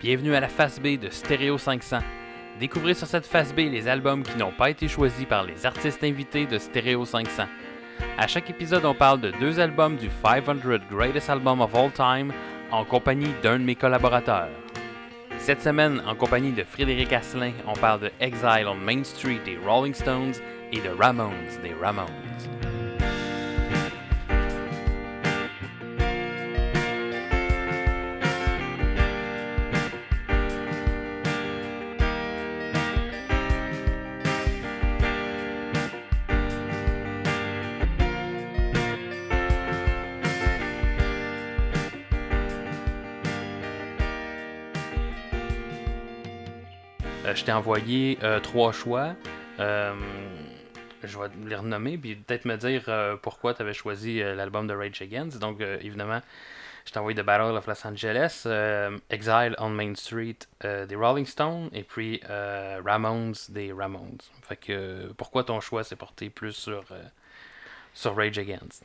Bienvenue à la face B de Stereo 500. Découvrez sur cette face B les albums qui n'ont pas été choisis par les artistes invités de Stereo 500. À chaque épisode, on parle de deux albums du 500 Greatest Album of All Time en compagnie d'un de mes collaborateurs. Cette semaine, en compagnie de Frédéric Asselin, on parle de Exile on Main Street des Rolling Stones et de Ramones des Ramones. Envoyé euh, trois choix. Euh, je vais les renommer, puis peut-être me dire euh, pourquoi tu avais choisi l'album de Rage Against. Donc, évidemment, je t'ai envoyé The Battle of Los Angeles, Exile on Main Street des Rolling Stones, et puis Ramones des Ramones. Fait que pourquoi ton choix s'est porté plus sur, sur Rage Against?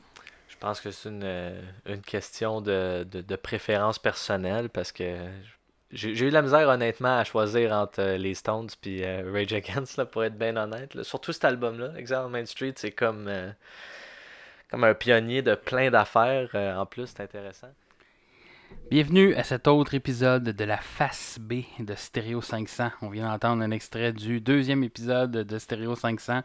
Je pense que c'est une, une question de, de, de préférence personnelle parce que j'ai j'ai eu la misère honnêtement à choisir entre euh, les Stones puis euh, Rage Against là, pour être bien honnête. Surtout cet album-là, Exile Main Street, c'est comme, euh, comme un pionnier de plein d'affaires. euh, en plus, c'est intéressant. Bienvenue à cet autre épisode de la face B de Stereo 500. On vient d'entendre un extrait du deuxième épisode de Stereo 500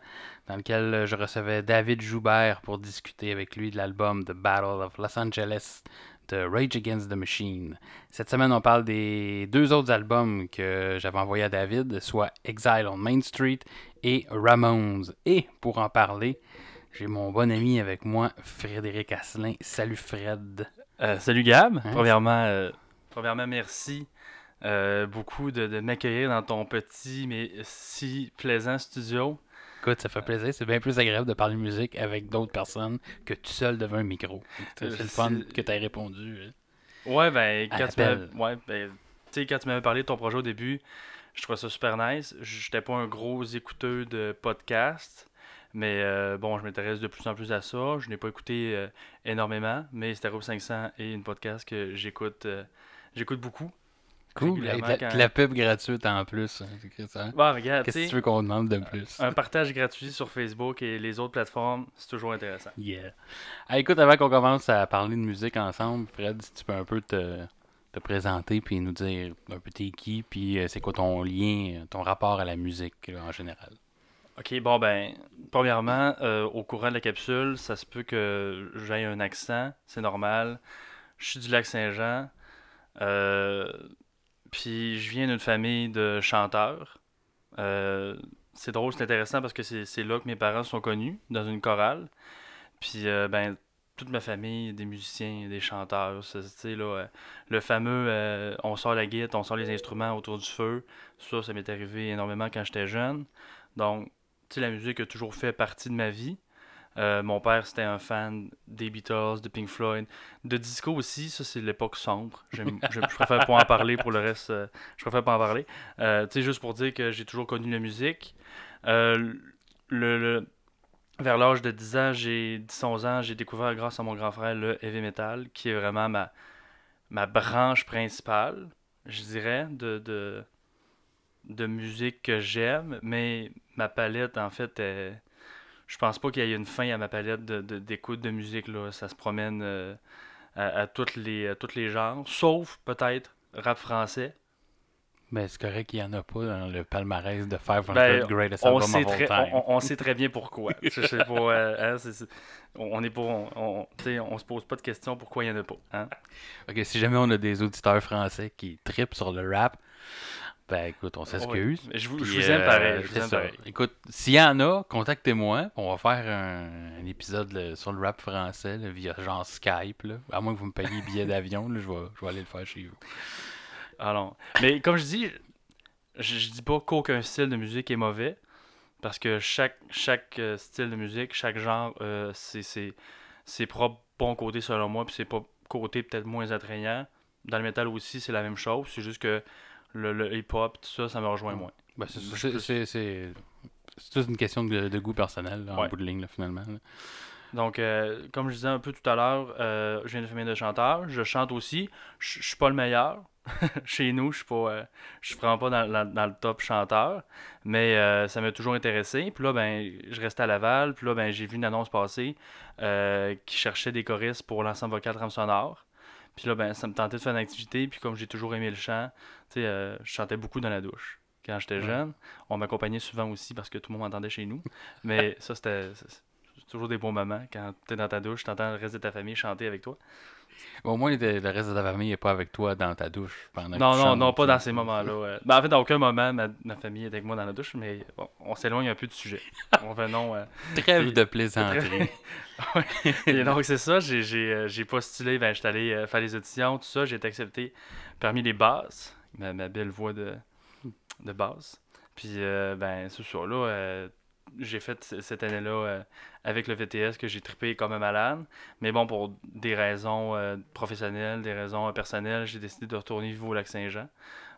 dans lequel je recevais David Joubert pour discuter avec lui de l'album The Battle of Los Angeles Rage Against the Machine. Cette semaine, on parle des deux autres albums que j'avais envoyés à David, soit Exile on Main Street et Ramones. Et pour en parler, j'ai mon bon ami avec moi, Frédéric Asselin. Salut Fred. Euh, salut Gab. Hein, premièrement, euh, premièrement, merci euh, beaucoup de, de m'accueillir dans ton petit mais si plaisant studio. Écoute, ça fait plaisir. C'est bien plus agréable de parler musique avec d'autres personnes que tout seul devant un micro. C'est Euh, le fun c'est- que tu aies répondu. hein. Ouais, ben, quand tu ouais, ben, quand tu m'avais parlé de ton projet au début, je trouvais ça super nice. J'étais pas un gros écouteur de podcast, mais euh, bon, je m'intéresse de plus en plus à ça. Je n'ai pas écouté euh, énormément, mais Stereo 500 est une podcast que j'écoute euh, j'écoute beaucoup. Cool. De la, quand- de la pub gratuite en plus. hein, c'est ça. Bon, regarde, Qu'est-ce que tu veux qu'on demande de plus? un partage gratuit sur Facebook et les autres plateformes, c'est toujours intéressant. Yeah. Ah, écoute, avant qu'on commence à parler de musique ensemble, Fred, si tu peux un peu te, te présenter puis nous dire un peu t'es qui, puis euh, c'est quoi ton lien, ton rapport à la musique là, en général? Ok, bon ben, premièrement, euh, au courant de la capsule, ça se peut que j'aie un accent, c'est normal. Je suis du lac Saint-Jean, euh, puis je viens d'une famille de chanteurs. Euh, c'est drôle, c'est intéressant parce que c'est là que mes parents sont connus, dans une chorale. Puis euh, ben, toute ma famille, des musiciens, des chanteurs, là, euh, le fameux on sort la guitare, on sort les instruments autour du feu, ça, ça m'est arrivé énormément quand j'étais jeune. Donc, tu sais, la musique a toujours fait partie de ma vie. Euh, mon père, c'était un fan des Beatles, de Pink Floyd, de disco aussi. Ça, c'est l'époque sombre. Je, préfère pas en parler pour le reste. euh, je préfère pas en parler. Euh, tu sais, juste pour dire que j'ai toujours connu la musique. Euh, le, le- vers l'âge de 10 ans, j'ai 10-11 ans, j'ai découvert grâce à mon grand frère le heavy metal, qui est vraiment ma, ma branche principale, je dirais, de, de, de musique que j'aime, mais ma palette, en fait, est- je pense pas qu'il y ait une fin à ma palette de- de- d'écoute de, musique. Là. Ça se promène euh, à, à toutes les, à tous les genres, sauf peut-être rap français. Ben, c'est correct qu'il n'y en a pas dans le palmarès de 500 Ben, Greatest On Album sait, of All très, Time. on, on sait très bien pourquoi. Euh, hein, on on se pose pas de questions pourquoi il y en a pas. Hein? Ok, si jamais on a des auditeurs français qui tripent sur le rap, ben écoute, on s'excuse. Ouais. Je vous, je vous aime euh, pareil. Je vous c'est aime ça. pareil. Écoute, s'il y en a, contactez-moi. On va faire un, un épisode là, sur le rap français là, via genre Skype. Là. À moins que vous me payiez billet d'avion, là, je, vais, je vais aller le faire chez vous. Alors, mais comme je dis, je, je dis pas qu'aucun style de musique est mauvais, parce que chaque, chaque euh, style de musique, chaque genre, euh, c'est c'est ses propres bons côtés selon moi, puis ses propres côtés peut-être moins attrayants. Dans le métal aussi, c'est la même chose, c'est juste que le, le hip-hop, tout ça, ça me rejoint moins. Ben, c'est, c'est juste une question de, de goût personnel, là, en bout de ligne, là, finalement. là. Donc, euh, comme je disais un peu tout à l'heure, euh, je viens de famille de chanteurs. Je chante aussi. Je suis pas le meilleur. Chez nous, je suis pas, euh, je suis vraiment pas dans, dans- dans le top chanteur. Mais euh, ça m'a toujours intéressé. Puis là, ben, je restais à Laval. Puis là, ben, j'ai vu une annonce passer qui cherchait des choristes pour l'ensemble vocal trame sonore. Puis là, ben, ça me tentait de faire une activité. Puis comme j'ai toujours aimé le chant, tu sais, euh, je chantais beaucoup dans la douche. Quand j'étais Ouais. jeune, on m'accompagnait souvent aussi parce que tout le monde m'entendait chez nous. Mais ça, c'était toujours des bons moments. Quand tu es dans ta douche, tu entends le reste de ta famille chanter avec toi. Au moins, le reste de ta famille n'est pas avec toi dans ta douche pendant que Non, tu non, non, pas dans ces moments-là. ouais. Ben, en fait, à aucun moment, ma, ma famille est avec moi dans la douche, mais bon, on s'éloigne un peu du sujet. On euh, Trêve de plaisanterie. Ouais. Et donc, c'est ça, j'ai- euh, postulé, ben, j'étais allé euh, faire les auditions, tout ça, j'ai été accepté parmi les basses, ma, belle voix de, de basse. Puis, euh, ben, c'est ça, là, euh, j'ai fait cette année-là euh, avec le VTS que j'ai trippé comme un malade. Mais bon, pour des raisons euh, professionnelles, des raisons personnelles, j'ai décidé de retourner vivre au Lac-Saint-Jean.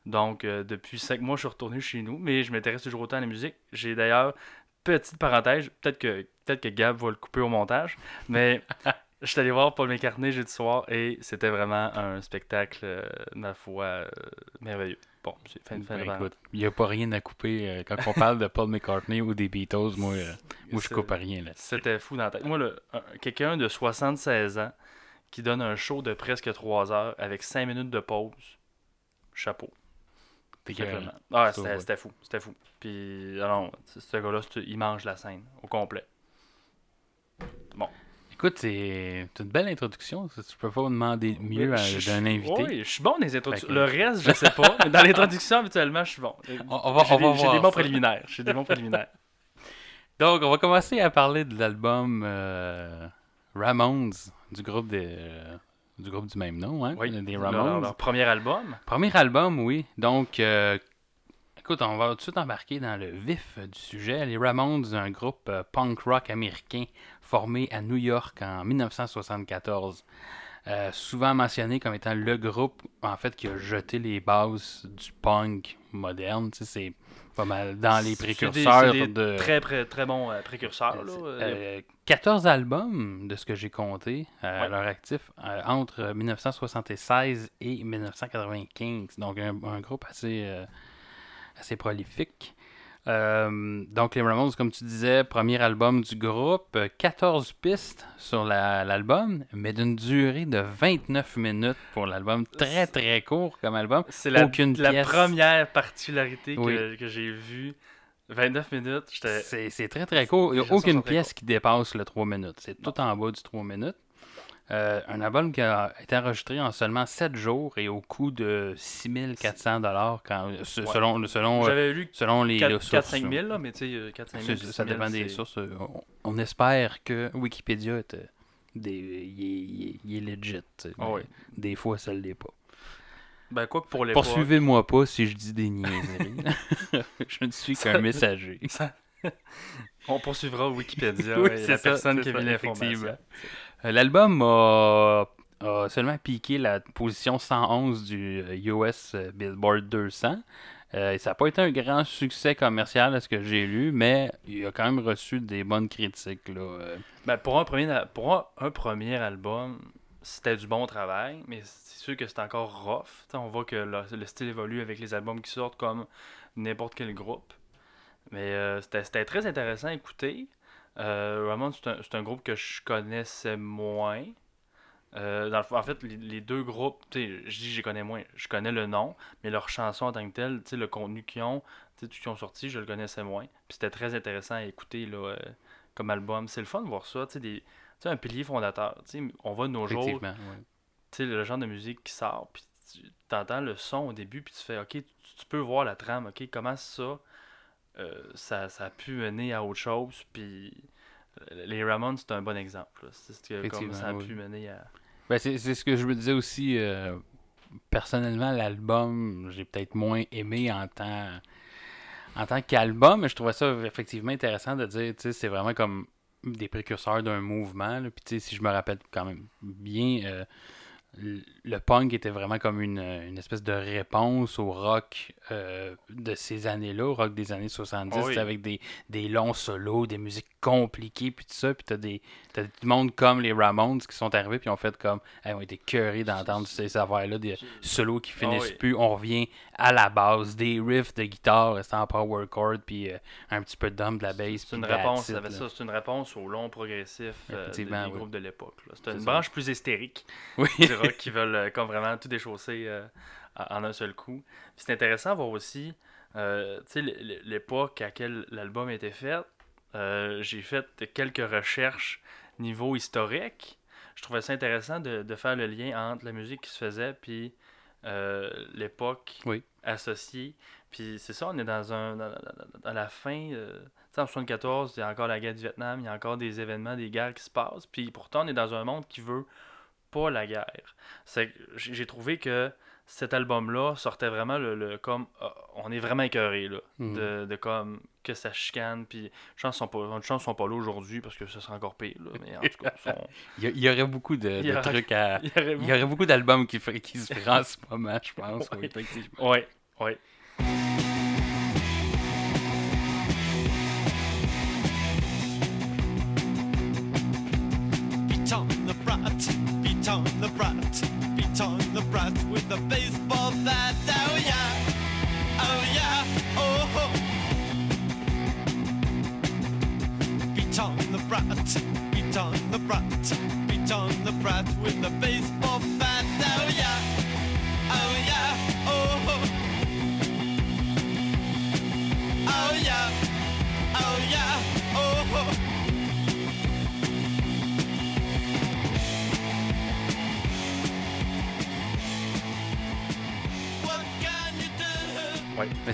Donc, depuis cinq mois, je suis retourné chez nous, mais je m'intéresse toujours autant à la musique. J'ai d'ailleurs, petite parenthèse, peut-être que, peut que Gab va le couper au montage, mais je suis allé voir Paul McCartney jeudi soir et c'était vraiment un spectacle, euh, ma foi, euh, merveilleux. Bon, c'est fin, fin de Ben, parenthèse. écoute, il n'y a pas rien à couper. euh, Quand on parle de Paul McCartney ou des Beatles, moi, euh, moi je coupe rien là. C'était fou dans la tête. Moi, quelqu'un de 76 ans qui donne un show de presque 3 heures avec 5 minutes de pause, chapeau. Simplement. Ah, c'était fou. C'était fou. Puis, ah non, c- ce gars-là, il mange la scène au complet. Écoute, c'est une belle introduction. Tu peux pas demander mieux d'un invité. Oui, je suis bon dans les introductions. Que- Le reste, je sais pas. mais dans l'introduction, habituellement, je suis bon. On, on va, J'ai on va j'ai des bons préliminaires. J'ai des bons préliminaires. Donc, on va commencer à parler de l'album euh, Ramones du groupe de, euh, du groupe du même nom, hein? Oui, des Ramones. leur premier album. Premier album, oui. Donc, euh, écoute, on va tout de suite embarquer dans le vif du sujet. Les Ramones, un groupe punk rock américain formé à New York en 1974. Euh, souvent mentionné comme étant le groupe, en fait, qui a jeté les bases du punk moderne. C'est pas mal dans les des- précurseurs des de... Très, très, très bons euh, précurseurs. Là. Euh, Euh, 14 albums de ce que j'ai compté à Ouais. leur actif entre 1976 et 1995. Donc un, un groupe assez, assez prolifique. Euh, donc les Ramones, comme tu disais, premier album du groupe, euh, 14 pistes sur la- l'album, mais d'une durée de 29 minutes pour l'album. Très très court comme album. C'est la, première particularité que, Oui. que j'ai vue. 29 minutes. C'est très très court. Il n'y a aucune pièce qui dépasse le 3 minutes. C'est tout en bas du 3 minutes. Euh, un album qui a été enregistré en seulement 7 jours et au coût de 6400 dollars Ouais. selon selon euh, J'avais lu selon les, les 4-5 sources. 000, là, mais tu sais, 4-5 C'est- 000. ça 6 000, dépend des sources. Euh, On, on espère que Wikipédia est, euh, des, il est, legit. sais, Ah oui. Des fois, ça ne l'est pas. Ben, quoi pour l'époque. Poursuivez-moi pas si je dis des niaiseries. je ne suis qu'un messager. ça- On poursuivra Wikipédia. Oui, la ça, personne qui a vu l'information. Euh, L'album a, seulement piqué la position 111 du euh, US Billboard 200. Euh, et ça n'a pas été un grand succès commercial à ce que j'ai lu, mais il a quand même reçu des bonnes critiques. Là. euh. Ben, pour un premier, pour un, premier album, c'était du bon travail, mais c'est sûr que c'est encore rough. On voit que le, le style évolue avec les albums qui sortent comme n'importe quel groupe. Mais euh, c'était très intéressant à écouter. Euh, Ramones, c'est un, groupe que je connaissais moins. Euh, dans le fond, en fait, les, les deux groupes, tu sais, je dis je connais moins, je connais le nom, mais leurs chansons en tant que telles, tu sais, le contenu qu'ils ont, tu sais, tout ce qu'ils ont sorti, je le connaissais moins. Puis c'était très intéressant à écouter là, euh, comme album. C'est le fun de voir ça, tu sais, des- tu sais, un pilier fondateur. Tu sais, on va de nos jours, ouais. tu sais, le genre de musique qui sort, puis tu entends le son au début, puis tu fais, ok, tu, tu peux voir la trame, ok, comment ça, ça, ça a pu mener à autre chose, puis euh, les Ramones, c'est un bon exemple. C'est ce que, comme ça a oui. pu mener à... Ben, c'est ce que je me disais aussi. euh, personnellement, l'album, j'ai peut-être moins aimé en tant, en tant qu'album, mais je trouvais ça effectivement intéressant de dire, tu sais, c'est vraiment comme des précurseurs d'un mouvement. là. Puis, tu sais, si je me rappelle quand même bien, euh, le punk était vraiment comme une, une espèce de réponse au rock euh, de ces années-là, au rock des années 70, Ah oui. avec des, des longs solos, des musiques compliquées, puis tout ça, puis t'as des t'as du monde comme les Ramones qui sont arrivés, puis ont fait comme, hey, ont été curés d'entendre ces affaires-là, des solos qui finissent oui. plus, on revient à la base, des riffs de guitare restant en power chord, puis euh, un petit peu de drum, de la bass, C'est une réponse, it, ça, c'est une réponse au long progressif euh, des, oui. groupes de l'époque. C'est une ça. branche plus hystérique Oui. Rock qui veulent euh, comme vraiment tout déchausser euh, en un seul coup. Puis c'est intéressant de voir aussi, euh, l'époque à laquelle l'album a été fait. Euh, J'ai fait quelques recherches niveau historique. Je trouvais ça intéressant de, de faire le lien entre la musique qui se faisait puis l'époque Oui. associée. Puis c'est ça, on est dans un dans, la fin. en 74, il y a encore la guerre du Vietnam, il y a encore des événements, des guerres qui se passent. Puis pourtant, on est dans un monde qui veut pas la guerre. J'ai trouvé que cet album-là sortait vraiment le, le- comme ah, on est vraiment écœuré là Mhm. de, de comme que ça chicane puis chance sont pas une chance sont pas là aujourd'hui parce que ça sera encore pire là, mais en tout cas sont- Il y, a- il y aurait beaucoup de, de aurait- trucs à. il y aurait Il y aurait beaucoup d'albums qui, qui se feraient en ce moment, je pense. oui, Oui. effectivement. ouais ouais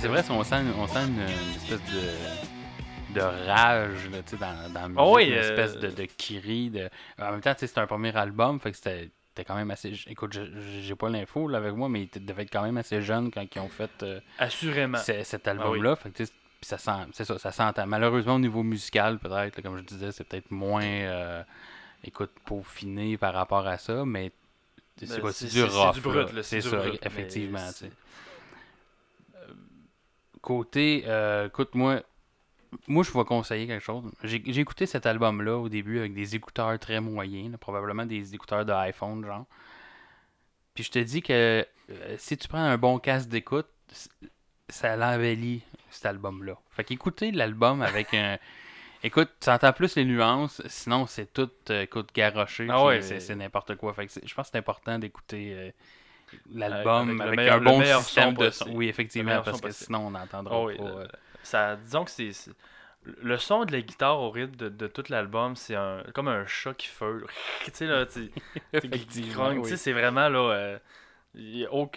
c'est vrai, on sent, on sent une, une espèce de, de rage là, dans, dans la musique, Ah oui, une euh, espèce de, de kiri. De... En même temps, tu sais, c'était un premier album, fait que c'était quand même assez. Écoute, j'ai pas l'info là, avec moi, mais ils devaient être quand même assez jeunes quand ils ont fait euh, assurément ce- cet Ah oui. album-là. Fait que, tu sais, puis ça sent, c'est ça, ça s'entend. Malheureusement, au niveau musical, peut-être, comme je disais, c'est peut-être moins, euh, écoute, peaufiné par rapport à ça, mais c'est Ben, c'est- c'est du c'est- c'est rough. du brut, C'est c'est ça, effectivement. tu c'est- sais. Euh, Côté, euh, écoute, moi, je vais conseiller quelque chose. J'ai écouté cet album-là au début avec des écouteurs très moyens, là, probablement des écouteurs de iPhone, genre. Puis je te dis que euh, si tu prends un bon casque d'écoute, ça l'embellit cet album-là. Fait qu'écouter l'album avec un. Écoute, tu entends plus les nuances, sinon c'est tout, euh, écoute, garoché, Ah ouais, c'est n'importe quoi. Fait que je pense que c'est important d'écouter euh, Avec l'album avec, un bon système son de son. Oui, effectivement, parce que possible. sinon on n'entendra oui, pas. le- euh, ça disons que c'est le son de la guitare au rythme de, de tout l'album c'est un comme un chat qui feule tu sais là tu sais c'est vraiment là euh,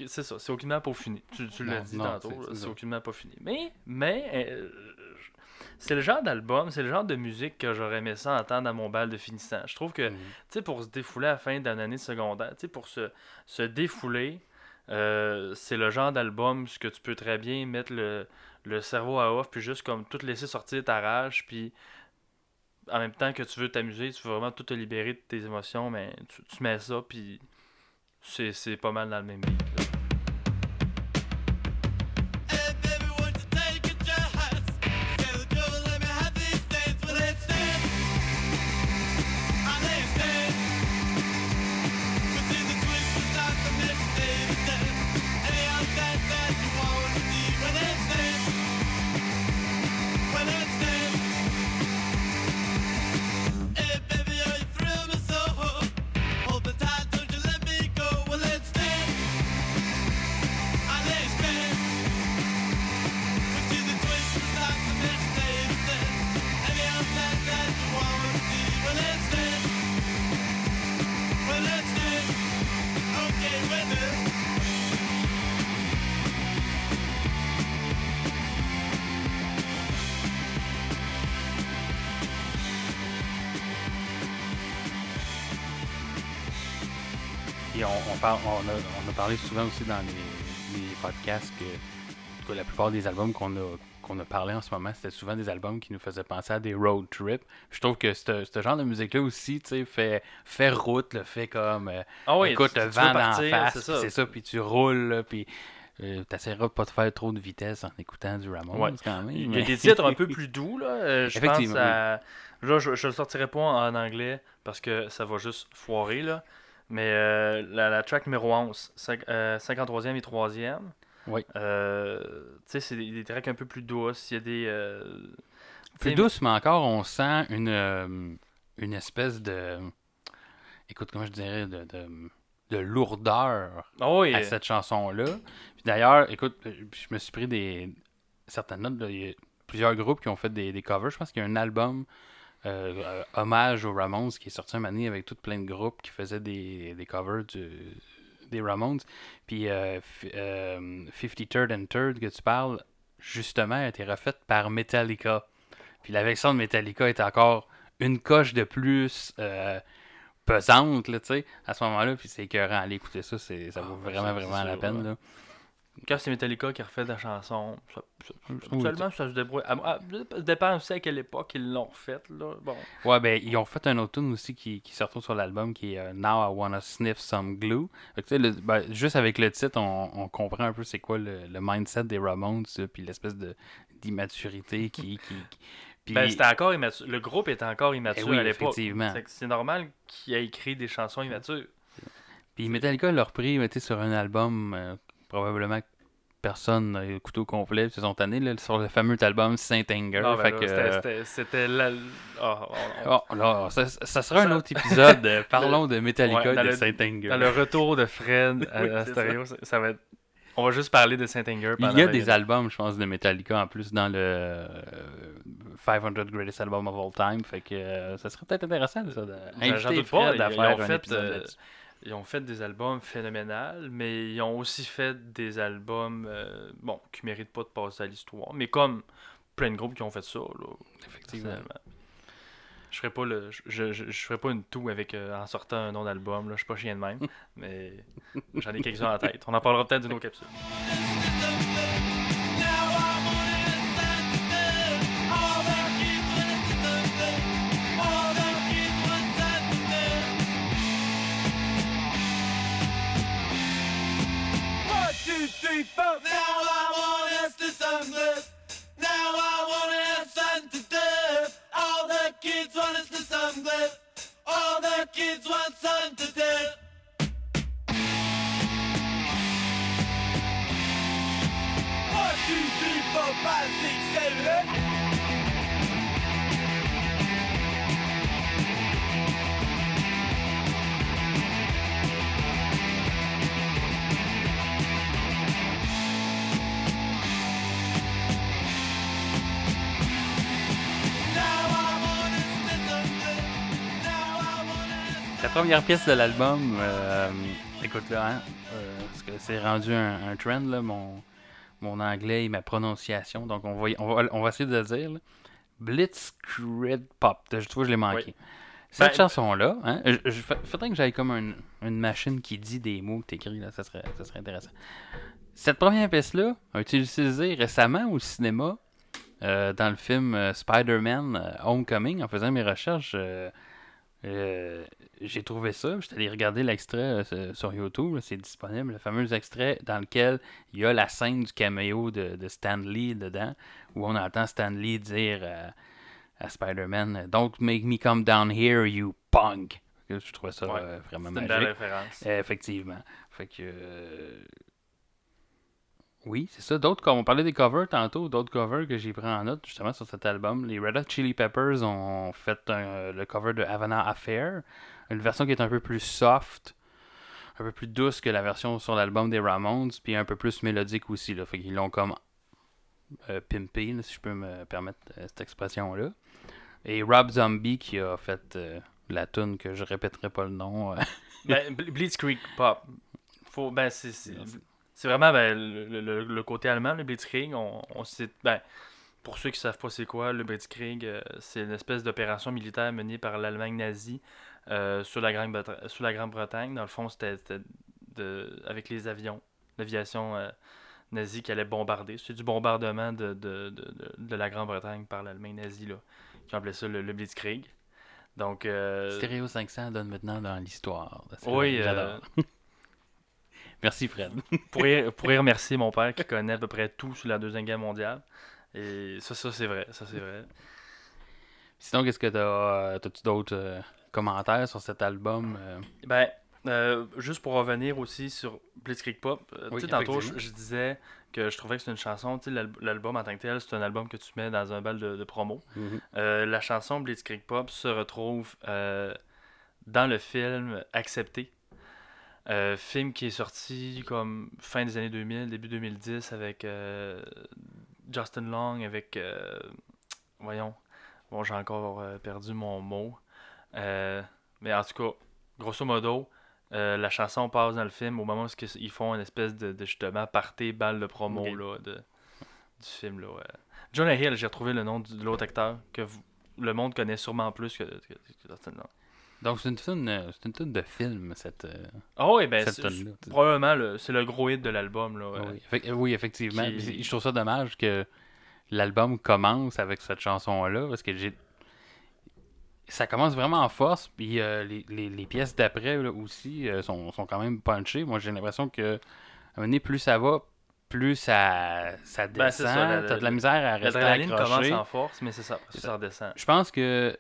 c'est ça c'est aucunement pas fini tu, tu l'as dit non, tantôt c'est- aucunement pas fini mais mais euh, c'est le genre d'album c'est le genre de musique que j'aurais aimé ça entendre à mon bal de finissant je trouve que mm. tu sais, pour se défouler à la fin d'une année secondaire, tu sais, pour se, se défouler, euh, c'est le genre d'album que tu peux très bien mettre le, le cerveau à off, puis juste comme tout laisser sortir ta rage, puis en même temps que tu veux t'amuser, tu veux vraiment tout te libérer de tes émotions, mais tu, tu mets ça, puis c'est c'est pas mal dans le même beat. Parlé souvent aussi dans les, les podcasts que, la plupart des albums qu'on a, qu'on a parlé en ce moment, c'était souvent des albums qui nous faisaient penser à des road trips. Je trouve que ce genre de musique-là aussi, tu sais, fait, fait route, là, fait comme. euh, Ah oui, écoute tu- le vent partir, face, c'est ça. puis tu roules, puis euh, t'essaieras de pas te faire trop de vitesse en écoutant du Ramones Ouais. quand même. Il y a mais- des titres un peu plus doux, là. euh, je pense Effectivement, à. Là, je, je le sortirai pas en anglais parce que ça va juste foirer, là. Mais euh, la, la track numéro 11, cinq- euh, 53e et 3e. Oui. Euh, tu sais, c'est des, des tracks un peu plus douces. Il y a des. euh, Plus tu sais, douce, mais encore, on sent une, une espèce de. Écoute, comment je dirais, de, de, de lourdeur Ah oui. à cette chanson-là. Puis d'ailleurs, écoute, je me suis pris des certaines notes. là, Il y a plusieurs groupes qui ont fait des, des covers. Je pense qu'il y a un album euh, euh, hommage aux Ramones qui est sorti un année avec tout plein de groupes qui faisaient des, des covers du- des Ramones. Puis euh, euh, 53rd and Third que tu parles, justement, a été refaite par Metallica. Puis la version de Metallica est encore une coche de plus euh, pesante, là, tu sais, à ce moment-là. Puis c'est écœurant. Aller écouter ça, ça Ah, vaut ben, vraiment, vraiment la peine, ouais. là. Quand c'est Metallica qui refait la chanson, ça, ça- Oui, seulement ça se débrouille. Ah, ah, ça dépend aussi à quelle époque ils l'ont fait, là. Bon. Ouais, ben, ils ont fait un autre tune aussi qui, qui se retrouve sur l'album qui est euh, Now I Wanna Sniff Some Glue. Que, le- ben, juste avec le titre, on, on comprend un peu c'est quoi le, le mindset des Ramones, puis l'espèce de d'immaturité qui. qui, qui- puis- Ben, c'était encore immature. Le groupe était encore immature Eh oui, à l'époque. effectivement. C'est normal qu'il ait écrit des chansons immatures. Puis Metallica l'a repris mais, tu sais, sur un album, euh, probablement personne n'a écouté au complet, ils sont tannés, là, sur le fameux album Saint Anger. Ah, ben que, c'était- euh, c'était- C'était la. on- oh, là, ça, ça sera un autre épisode. euh, parlons de Metallica Ouais, et de le- Saint Anger. Dans le retour de Fred à, Oui, à stéréo, ça. ça va être. On va juste parler de Saint Anger. Il y a des albums, je pense, de Metallica en plus dans le euh, 500 Greatest Album of All Time. Fait que euh, ça serait peut-être intéressant ça, de J'en inviter doute pas, Fred à faire un fait, épisode euh. Ils ont fait des albums phénoménales, mais ils ont aussi fait des albums euh, bon, qui méritent pas de passer à l'histoire. Mais comme plein de groupes qui ont fait ça, là, Effectivement. Je ferais pas le. Je- je ferais pas une toux avec euh, en sortant un nom d'album, là. Je suis pas chien de même. mais j'en ai quelques-uns en tête. On en parlera peut-être d'une autre capsule. cheap boat. Now I want us to sunglass. Now I want to have fun to death. All the kids want us to sunglass. All the kids want sun to death. La première pièce de l'album, euh, écoute là, hein, euh, parce que c'est rendu un, un trend, là, mon, mon anglais et ma prononciation. Donc on va, on va, on va essayer de le dire. là. Blitzkrieg Pop. Je trouve que je l'ai manqué. Oui. Cette Ben- chanson-là, hein, je, je, fa- faudrait que j'aille comme un- une machine qui dit des mots que t'écris, là, ça serait, ça serait intéressant. Cette première pièce-là a été utilisée récemment au cinéma euh, dans le film Spider-Man Homecoming. En faisant mes recherches, euh, euh, j'ai trouvé ça. J'étais allé regarder l'extrait euh, sur YouTube. C'est disponible. Le fameux extrait dans lequel il y a la scène du caméo de, de Stan Lee dedans, où on entend Stan Lee dire euh, à Spider-Man Don't make me come down here, you punk. Je trouvais ça Ouais. euh, vraiment C'est une magique. belle référence. Euh, Effectivement. Fait que. Oui, c'est ça. D'autres, comme on parlait des covers tantôt, d'autres covers que j'ai pris en note justement sur cet album. Les Red Hot Chili Peppers ont fait un- le cover de Havana Affair, une version qui est un peu plus soft, un peu plus douce que la version sur l'album des Ramones, puis un peu plus mélodique aussi. Là. Fait qu'ils l'ont comme euh, pimpé, là, si je peux me permettre euh, cette expression-là. Et Rob Zombie qui a fait euh, la tune que je répéterai pas le nom. euh, Ben, Blitzkrieg Pop. Faut, ben, c'est, c'est, c'est vraiment ben, le, le- le côté allemand, le Blitzkrieg. On, on sait- ben, pour ceux qui savent pas c'est quoi, le Blitzkrieg, c'est une espèce d'opération militaire menée par l'Allemagne nazie euh, sur, la Grande-Bretagne, sur la Grande-Bretagne. Dans le fond, c'était, de, avec les avions, l'aviation euh, nazis qui allaient bombarder. C'est du bombardement de, de, de, de- la Grande-Bretagne par l'Allemagne nazie, là, qui appelait ça le, le Blitzkrieg. Donc, euh, Stéréo 500 donne maintenant dans l'histoire. Oui, euh, j'adore. Merci Fred. pourrais, pourrais remercier mon père qui connaît à peu près tout sur la Deuxième Guerre mondiale. Et ça, ça c'est vrai. Ça, c'est vrai. Sinon, qu'est-ce que t'as euh, T'as-tu d'autres commentaires sur cet album euh? Ben, euh, juste pour revenir aussi sur Blitzkrieg Pop, euh, Oui, tu sais, tantôt, je, disais que je trouvais que c'est une chanson, tu sais, l'al- l'album en tant que tel, c'est un album que tu mets dans un bal de, de promo. Euh, la chanson Blitzkrieg Pop se retrouve dans le film Accepté. Film qui est sorti comme fin des années 2000, début 2010 avec Justin Long, avec. voyons. Bon, j'ai encore perdu mon mot. Euh, mais en tout cas, grosso modo, euh, la chanson passe dans le film au moment où ils- font une espèce de, de justement party, balle de promo là, de, du film. Là, ouais. Jonah Hill, j'ai retrouvé le nom de l'autre acteur que vous- le monde connaît sûrement plus que, que, que. Donc, c'est une tune, euh, c'est une tune de film, cette, euh, Ah oui, ben, cette c'est- probablement le- c'est le gros hit de l'album. là. Oui, Effec- oui, effectivement. Qui- Je trouve ça dommage que l'album commence avec cette chanson-là, parce que j'ai. Ça commence vraiment en force, puis euh, les, les- les pièces d'après là, aussi euh, sont, sont quand même punchées. Moi, j'ai l'impression que, à un moment plus ça va, plus ça, ça descend. Ben, la- T'as de la misère à rester L'adrénaline commence en force, mais c'est ça, après ça, C'est ça redescend. Je pense que,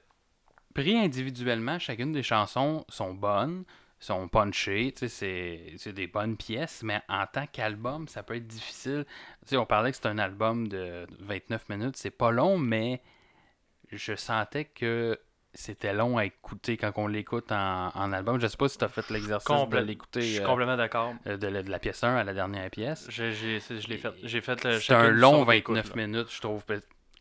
pris individuellement, chacune des chansons sont bonnes, sont punchées, c'est- c'est des bonnes pièces, mais en tant qu'album, ça peut être difficile. Tu sais, on parlait que c'est un album de 29 minutes, c'est pas long, mais je sentais que c'était long à écouter quand on l'écoute en, en album. Je sais pas si tu as fait l'exercice de l'écouter Je suis euh, complètement d'accord. euh, de, la- de la pièce 1 à la dernière pièce. J'ai, j'ai, c'est- je l'ai fait. J'ai fait le, C'est chacune un long son d'écoute, 29 là. minutes, je trouve.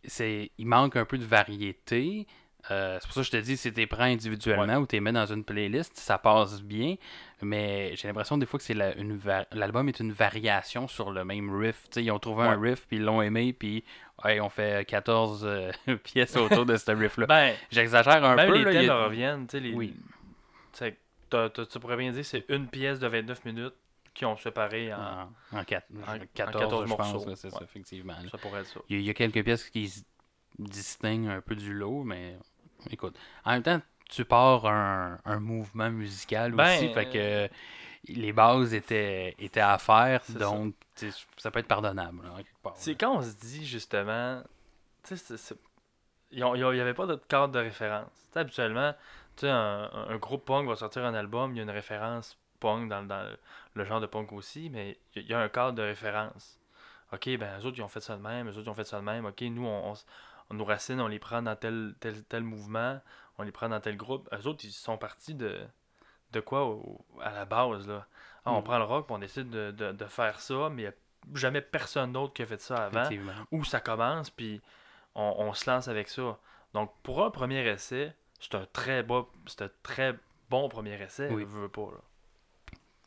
C'est, il manque un peu de variété. Euh, c'est pour ça que je te dis, si tu les prends individuellement ou tu les mets dans une playlist, ça passe bien. Mais j'ai l'impression des fois que c'est la- l'album est une variation sur le même riff. Ils ont trouvé un riff, puis ils l'ont aimé, puis ouais, on fait 14 euh, pièces autour de ce riff-là. Ben, J'exagère un même peu. les là, thèmes a- reviennent. Les... Oui. t'as- t'as- tu pourrais bien dire que c'est une pièce de 29 minutes qui ont séparé en. En, en, quatre- en- en 14, 14 je pense, morceaux. ça, effectivement. là. Ça pourrait être ça. Il y, a- il y a quelques pièces qui se distinguent un peu du lot, mais écoute. En même temps, tu pars un, un mouvement musical Ben, aussi, fait que les bases étaient, étaient à faire, donc ça peut être pardonnable. C'est quand on se dit justement, tu sais, il n'y avait pas de cadre de référence. Habituellement, tu sais, un, un groupe punk va sortir un album, il y a une référence punk dans, dans le genre de punk aussi, mais il y, a- il y a un cadre de référence. Ok, ben, eux autres, ils ont fait ça de même, eux autres, ils ont fait ça de même. Ok, nous, on, on on nous racine, on les prend dans tel, tel, tel mouvement, on les prend dans tel groupe. Eux autres, ils sont partis de, de quoi au- à la base, là. Ah, on Mm. prend le rock, on décide de, de- de faire ça, mais il n'y a jamais personne d'autre qui a fait ça avant où ça commence, puis on, on se lance avec ça. Donc, pour un premier essai, c'est un très beau, c'est un très bon premier essai. Oui. veux, veux pas, là.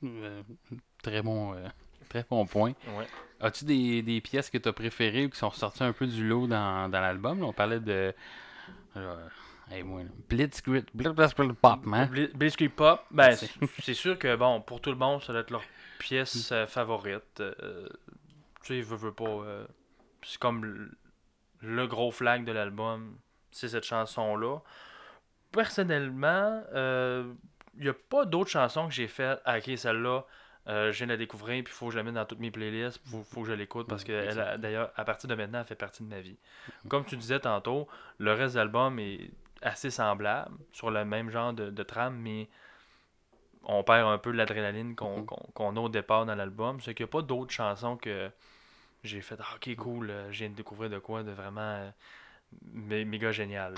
Euh, très bon. euh, Très bon point. Ouais. As-tu des, des pièces que tu as préférées ou qui sont sorties un peu du lot dans, dans l'album? On parlait de. euh, hey, moi, là, Blitzkrieg Blitzkrieg Pop, hein? Bli- Blitzkrieg Pop, ben, C'est- sûr que, bon, pour tout le monde, ça doit être leur pièce euh, favorite. Euh, tu sais, veux, veux pas. euh, c'est comme le, le gros flag de l'album, c'est cette chanson-là. Personnellement, il n'y a pas d'autres chansons que j'ai faites. Ah, ok, celle-là, euh, je viens de la découvrir, puis il faut que je la mette dans toutes mes playlists, il faut, faut que je l'écoute, parce que elle, d'ailleurs, à partir de maintenant, elle fait partie de ma vie. Comme tu disais tantôt, le reste de l'album est assez semblable, sur le même genre de, de trame, mais on perd un peu l'adrénaline qu'on Mhm. qu'on a au départ dans l'album. C'est qu'il n'y a pas d'autres chansons que j'ai fait Ah, ok, cool, euh, je viens de découvrir de quoi de vraiment euh, mé- méga génial.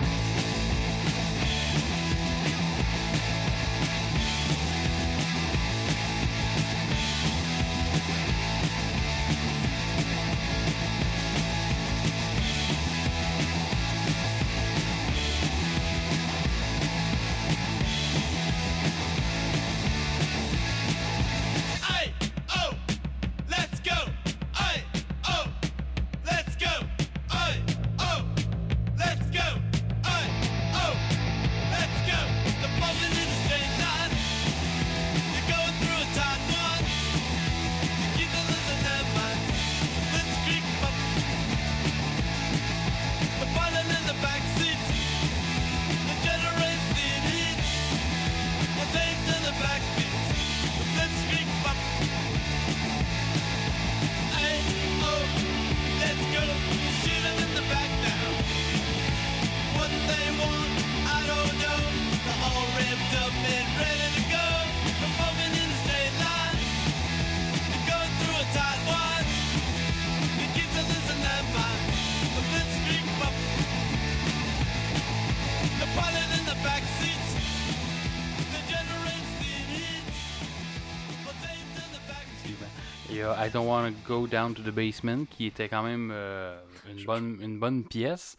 I Don't Wanna Go Down to the Basement qui était quand même euh, une, bonne, une bonne pièce.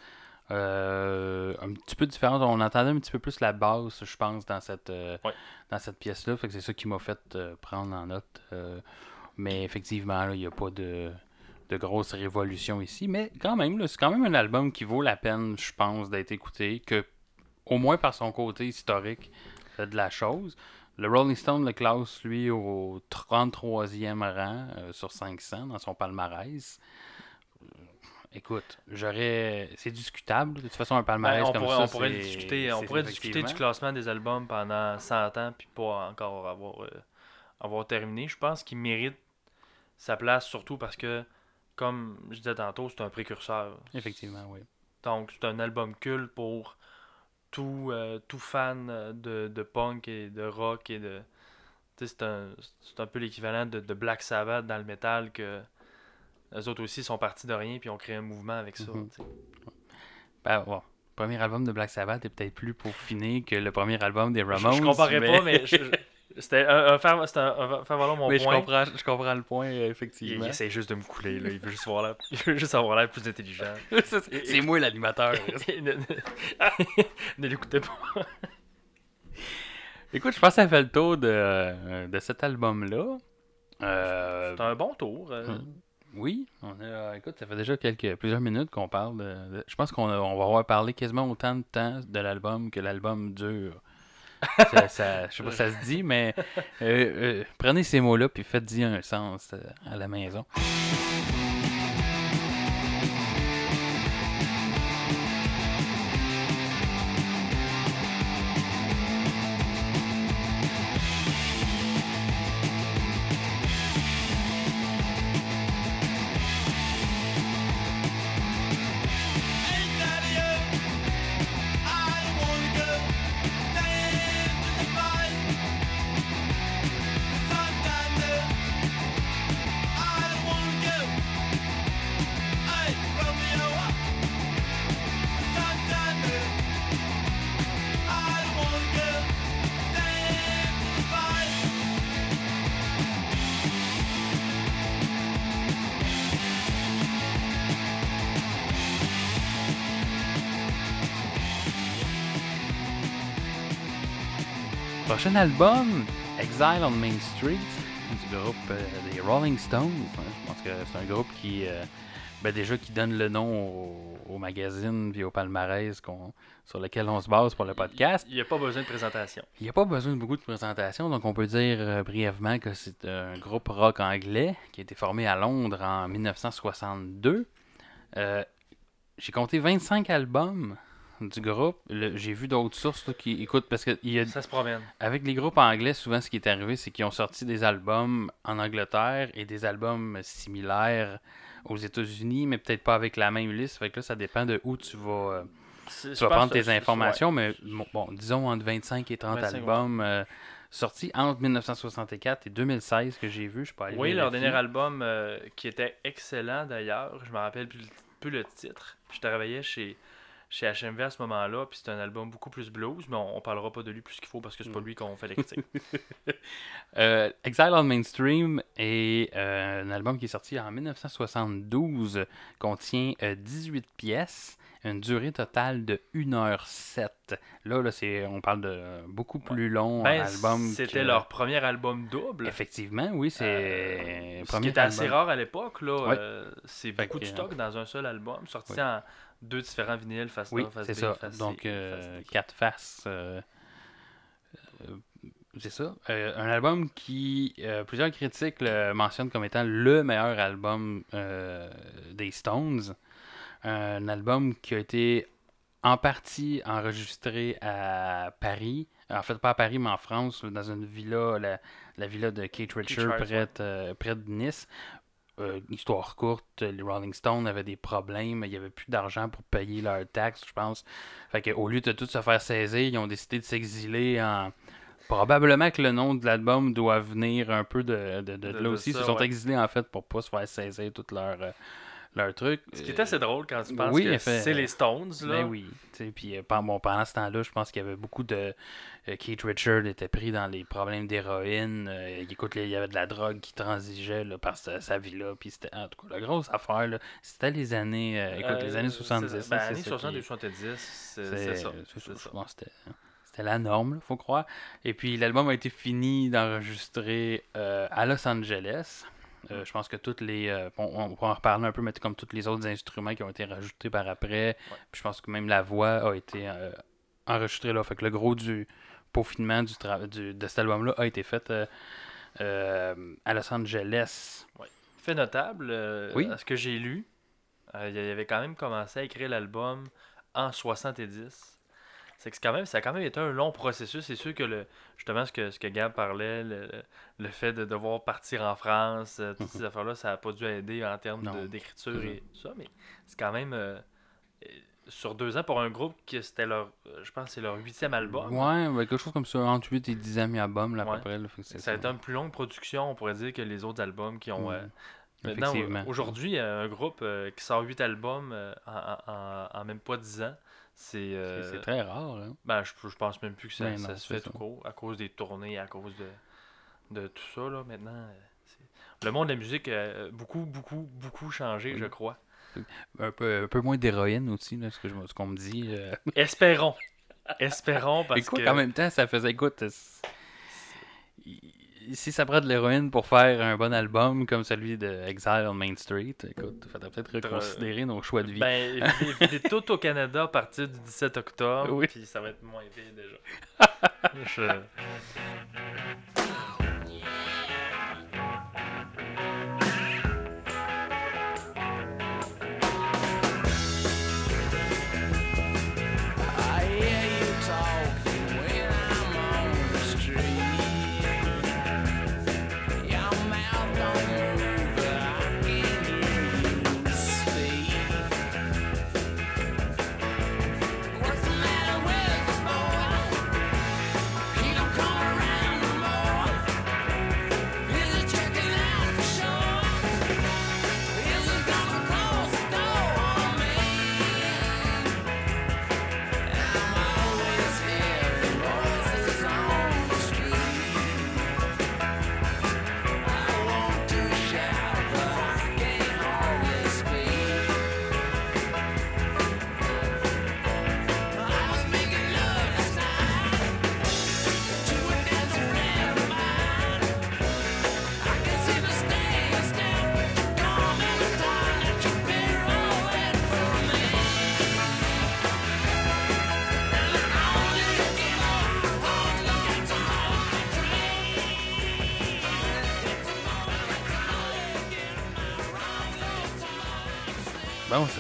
Euh, un petit peu différente. On entendait un petit peu plus la basse, je pense, dans cette, euh, Ouais. dans cette pièce-là. Fait que c'est ça qui m'a fait euh, prendre en note. Euh, mais effectivement, il n'y a pas de, de grosse révolution ici. Mais quand même, c'est quand même un album qui vaut la peine, je pense, d'être écouté. Que, au moins par son côté historique euh, de la chose. Le Rolling Stone le classe, lui, au 33e rang euh, sur 500 dans son palmarès. Écoute, j'aurais. C'est discutable. De toute façon, un Ben, palmarès on comme pourrait, ça. on pourrait discuter, on c'est pourrait discuter du classement des albums pendant 100 ans puis pas encore avoir, euh, avoir terminé. Je pense qu'il mérite sa place surtout parce que, comme je disais tantôt, c'est un précurseur. Effectivement, oui. Donc, c'est un album culte pour tout, euh, tout fan euh, de, de punk et de rock et de. tu sais, C'est un, c'est un peu l'équivalent de, de Black Sabbath dans le métal que les autres aussi sont partis de rien puis ont créé un mouvement avec ça. Sais. Ben, bon. Le premier album de Black Sabbath est peut-être plus peaufiné que le premier album des Je- Ramones. je, comparais pas, mais je- je- c'était un, un faire, c'était un- un faire valoir mon Mais je point. comprends, je comprends le point, euh, Il, effectivement. il essaie juste de me couler, là. Il veut juste avoir l'air, il veut juste avoir l'air plus intelligent. c'est moi l'animateur. ne ne l'écoutez pas. Écoute, je pense que ça fait le tour de, de cet album-là. Euh, C'est un bon tour. euh. Hum. Oui, on a, écoute, ça fait déjà quelques, plusieurs minutes qu'on parle de, de- Je pense qu'on on va avoir parlé quasiment autant de temps de l'album que l'album dure. Ça, ça- je sais pas si ça se dit, mais euh, euh, prenez ces mots-là puis faites-y un sens euh, à la maison. Prochain album, Exile on Main Street, du groupe euh, des Rolling Stones. hein. Je pense que c'est un groupe qui, euh, ben déjà, qui donne le nom au, au magazine puis au palmarès qu'on- sur lequel on se base pour le podcast. Il n'y a pas besoin de présentation. Il n'y a pas besoin de beaucoup de présentation, donc on peut dire euh, brièvement que c'est un groupe rock anglais qui a été formé à Londres en 1962. Euh, J'ai compté 25 albums du groupe. J'ai vu d'autres sources là, qui écoutent parce que il y a, Ça se promène. avec les groupes anglais, souvent ce qui est arrivé, c'est qu'ils ont sorti des albums en Angleterre et des albums similaires aux États-Unis, mais peut-être pas avec la même liste. Fait que là, ça dépend de où tu vas, euh, tu vas prendre tes informations, mais bon, bon, disons entre 25 et 30 25, albums euh, sortis entre 1964 et 2016 que j'ai vu. Je peux aller Oui, leur dernier album euh, qui était excellent d'ailleurs. Je me rappelle plus, plus le titre. Je travaillais chez, chez HMV à ce moment-là, puis c'est un album beaucoup plus blues, mais on, on parlera pas de lui plus qu'il faut parce que c'est pas Mm. lui qu'on fait les critiques. Euh, Exile on Mainstream est euh, un album qui est sorti en 1972, contient euh, 18 pièces, une durée totale de 1h07. Là, là c'est, on parle de beaucoup plus long Ben, album. C'était que- leur premier album double. Effectivement, oui, c'est Euh, ce qui était assez rare à l'époque, là. Ouais. euh, c'est beaucoup de stock dans un seul album, sorti ouais. en deux différents vinyles, face Oui, A, face c'est B, ça. face Donc, euh, quatre faces. euh, euh, c'est ça. Un album qui, plusieurs critiques le mentionnent comme étant le meilleur album des Stones. Un album qui a été en partie enregistré à Paris. En fait, pas à Paris, mais en France, dans une villa, la, la villa de Kate Richards, près, près de Nice. Euh, histoire courte, les Rolling Stones avaient des problèmes, il n'y avait plus d'argent pour payer leurs taxes, je pense. Fait qu'au lieu de tout se faire saisir, ils ont décidé de s'exiler en. Probablement que le nom de l'album doit venir un peu de, de, de- de De- là aussi. Ils se sont ouais. exilés en fait pour pas se faire saisir toute leur, euh, leur truc. Ce qui euh, est assez drôle quand tu penses oui, que il c'est les Stones, là. Ben oui. tu sais, Puis euh, bon, pendant ce temps-là, je pense qu'il y avait beaucoup de. euh, Keith Richard était pris dans les problèmes d'héroïne. euh, il- écoute, il y avait de la drogue qui transigeait là, par sa, sa vie-là. Puis c'était. En tout cas, la grosse affaire, là, c'était les années. euh, écoute, les Euh, années c'est 70. ça. Ben, là, années ça 60 qui- et 70, c'est ça. que c'était- C'était la norme, là, faut croire. Et puis l'album a été fini d'enregistrer euh, à Los Angeles. Euh, je pense que toutes les. euh, on, on pourra en reparler un peu, mais comme tous les autres instruments qui ont été rajoutés par après. Puis je pense que même la voix a été euh, enregistrée là. Fait que le gros du peaufinement du, du- de cet album-là a été fait à Los Angeles. Fait notable, Oui. à ce que j'ai lu, il avait quand même commencé à écrire l'album en 70. C'est que quand même, ça a quand même été un long processus. C'est sûr que le, justement ce que, ce que Gab parlait, le, le fait de devoir partir en France, euh, toutes ces affaires-là, ça n'a pas dû aider en termes d'écriture et tout ça, mais c'est quand même euh, sur deux ans pour un groupe que c'était leur, euh, je pense, c'est leur huitième album. Ouais, quelque chose comme ça, entre 8 et 10 albums, là, à Ouais. peu près. là, Ça a été une plus longue production, on pourrait dire, que les autres albums qui ont. Mm. euh, Maintenant, aujourd'hui, un groupe euh, qui sort 8 albums euh, en, en- en- en même pas 10 ans. C'est. euh, C'est- très rare. Là. ben, je, je pense même plus que ça, Ben ça se fait ça. tout court à cause des tournées, à cause de, de tout ça. Là, maintenant, euh, le monde de la musique a beaucoup, beaucoup, beaucoup changé, Oui. je crois. Un peu, un peu moins d'héroïne aussi, là, ce me- qu'on me dit. euh. Espérons. Espérons parce Écoute, que. en même temps, ça faisait. Écoute, il- si ça prend de l'héroïne pour faire un bon album comme celui de Exile on Main Street, écoute, il faudrait peut-être reconsidérer nos choix de vie. Ben, il est tout au Canada à partir du 17 octobre, Oui. puis ça va être moins pire déjà. Je-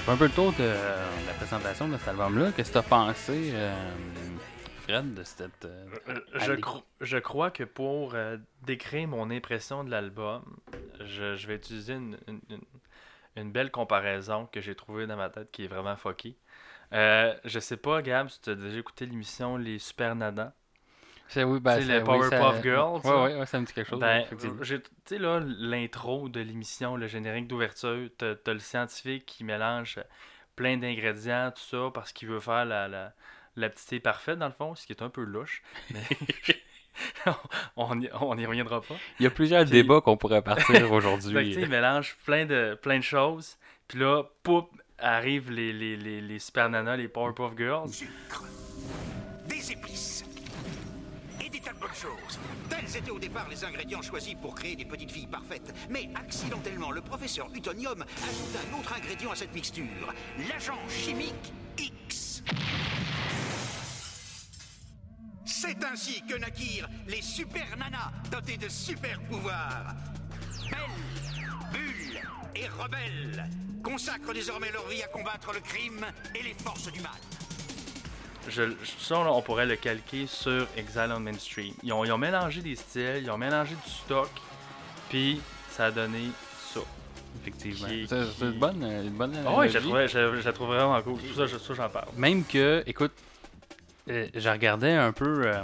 fait un peu le tour de euh, la présentation de cet album-là. Qu'est-ce que t'as pensé, euh, Fred, de cette. euh, Euh, Je, Allez. cro- je crois que pour décrire mon impression de l'album, je, je vais utiliser une, une- une- une belle comparaison que j'ai trouvée dans ma tête qui est vraiment fucky. Je sais pas, Gab, si tu as déjà écouté l'émission Les Super Nadans. C'est oui, ben, les oui, ça- Powerpuff Girls, ça. Ouais, ouais, ouais, ça me dit quelque chose. Ben, tu sais, là, l'intro de l'émission, le générique d'ouverture, t'as t'as le scientifique qui mélange plein d'ingrédients, tout ça, parce qu'il veut faire la, la, la petite thé parfaite, dans le fond, ce qui est un peu louche. Mais on n'y on y reviendra pas. Il y a plusieurs Puis- débats qu'on pourrait partir aujourd'hui. il mélange plein de, plein de choses, puis là, poup, arrivent les, les, les, les Super Nanas, les Powerpuff Girls. sucre, des épices Tels étaient au départ les ingrédients choisis pour créer des petites filles parfaites. Mais accidentellement, le professeur Utonium ajouta un autre ingrédient à cette mixture, l'agent chimique X. C'est ainsi que naquirent les super nanas dotés de super pouvoirs. Belles, bulles et rebelles consacrent désormais leur vie à combattre le crime et les forces du mal. Je, ça, là, on pourrait le calquer sur Exile on Main Street. Ils ont, ils ont mélangé des styles, ils ont mélangé du stock, puis ça a donné ça. Effectivement. C'est une bonne, une bonne Ah ouais, je la trouvais- je, je la vraiment cool. Pour ça j'en parle. Même que, écoute, euh, je regardais un peu. euh,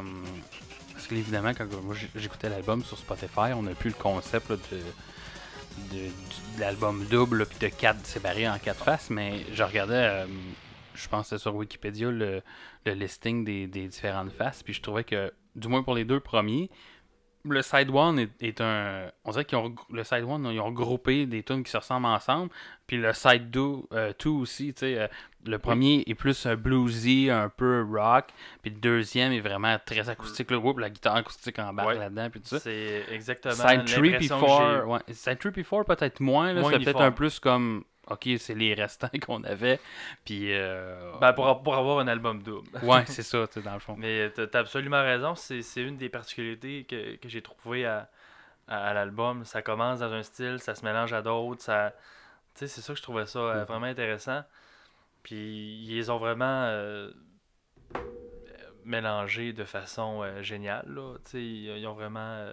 parce que évidemment, quand moi j'écoutais l'album sur Spotify, on n'a plus le concept là, de, de l'album double, puis de quatre séparés en quatre faces, mais je regardais, euh, je pense que c'est sur Wikipédia, le, le listing des, des différentes faces, puis je trouvais que, du moins pour les deux premiers, le side one est, est un. On dirait qu'ils ont le side one, ils ont regroupé des tunes qui se ressemblent ensemble. Puis le side 2 aussi, tu sais, euh, le premier est plus un bluesy, un peu rock. Puis le deuxième est vraiment très acoustique. Le whoop, la guitare acoustique en bas Ouais. là-dedans, puis tout ça. C'est exactement Side 3 puis l'impression que 4, ouais. Side 3 puis 4 peut-être moins, là, Moins c'était peut-être un plus comme. Ok, c'est les restants qu'on avait. Puis. euh, Ben, pour, pour avoir un album double. Ouais, c'est ça, tu dans le fond. Mais t'as absolument raison, c'est une des particularités que, que j'ai trouvé à, à, à l'album. Ça commence dans un style, ça se mélange à d'autres, ça... Tu sais, c'est ça que je trouvais ça euh, Mhm. vraiment intéressant. Puis ils ont vraiment euh, mélangés de façon euh, géniale, là. Tu sais, ils, ils ont vraiment... euh,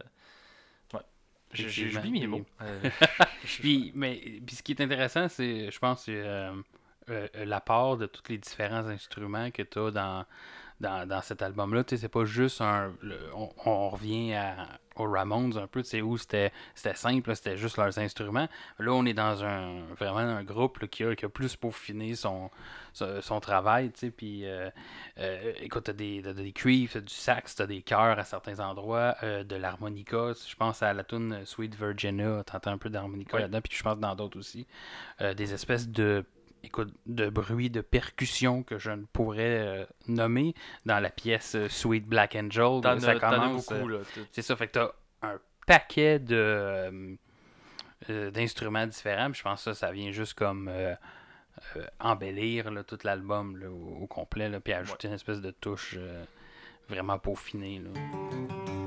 Ouais. J'ai- j'ai- Effectivement. J'oublie mes mots. Euh, Puis, mais, puis ce qui est intéressant, c'est, je pense, c'est euh, euh, l'apport de tous les différents instruments que tu as dans, dans, dans cet album-là. Tu sais, c'est pas juste un. le- on, on revient à, aux Ramones un peu, tu sais, où c'était, simple, c'était juste leurs instruments. Là, on est dans un vraiment un groupe là, qui, a, qui a plus peaufiné son, son, son travail, tu sais. Puis, euh, euh, écoute, t'as des, t'as des cuivres, t'as du sax, t'as des chœurs à certains endroits, euh, de l'harmonica. Je pense à la tune Sweet Virginia, t'entends un peu d'harmonica là-dedans, puis je pense dans d'autres aussi. Des espèces de écoute, de bruit, de percussion que je ne pourrais euh, nommer dans la pièce euh, Sweet Black Angel. T'en ça commence, euh, beaucoup, là. T- c'est ça, fait que t'as un paquet de euh, d'instruments différents. puis je pense que ça, ça vient juste comme euh, embellir là, tout l'album là, au, au complet, là, puis ajouter une espèce de touche vraiment peaufinée. Là.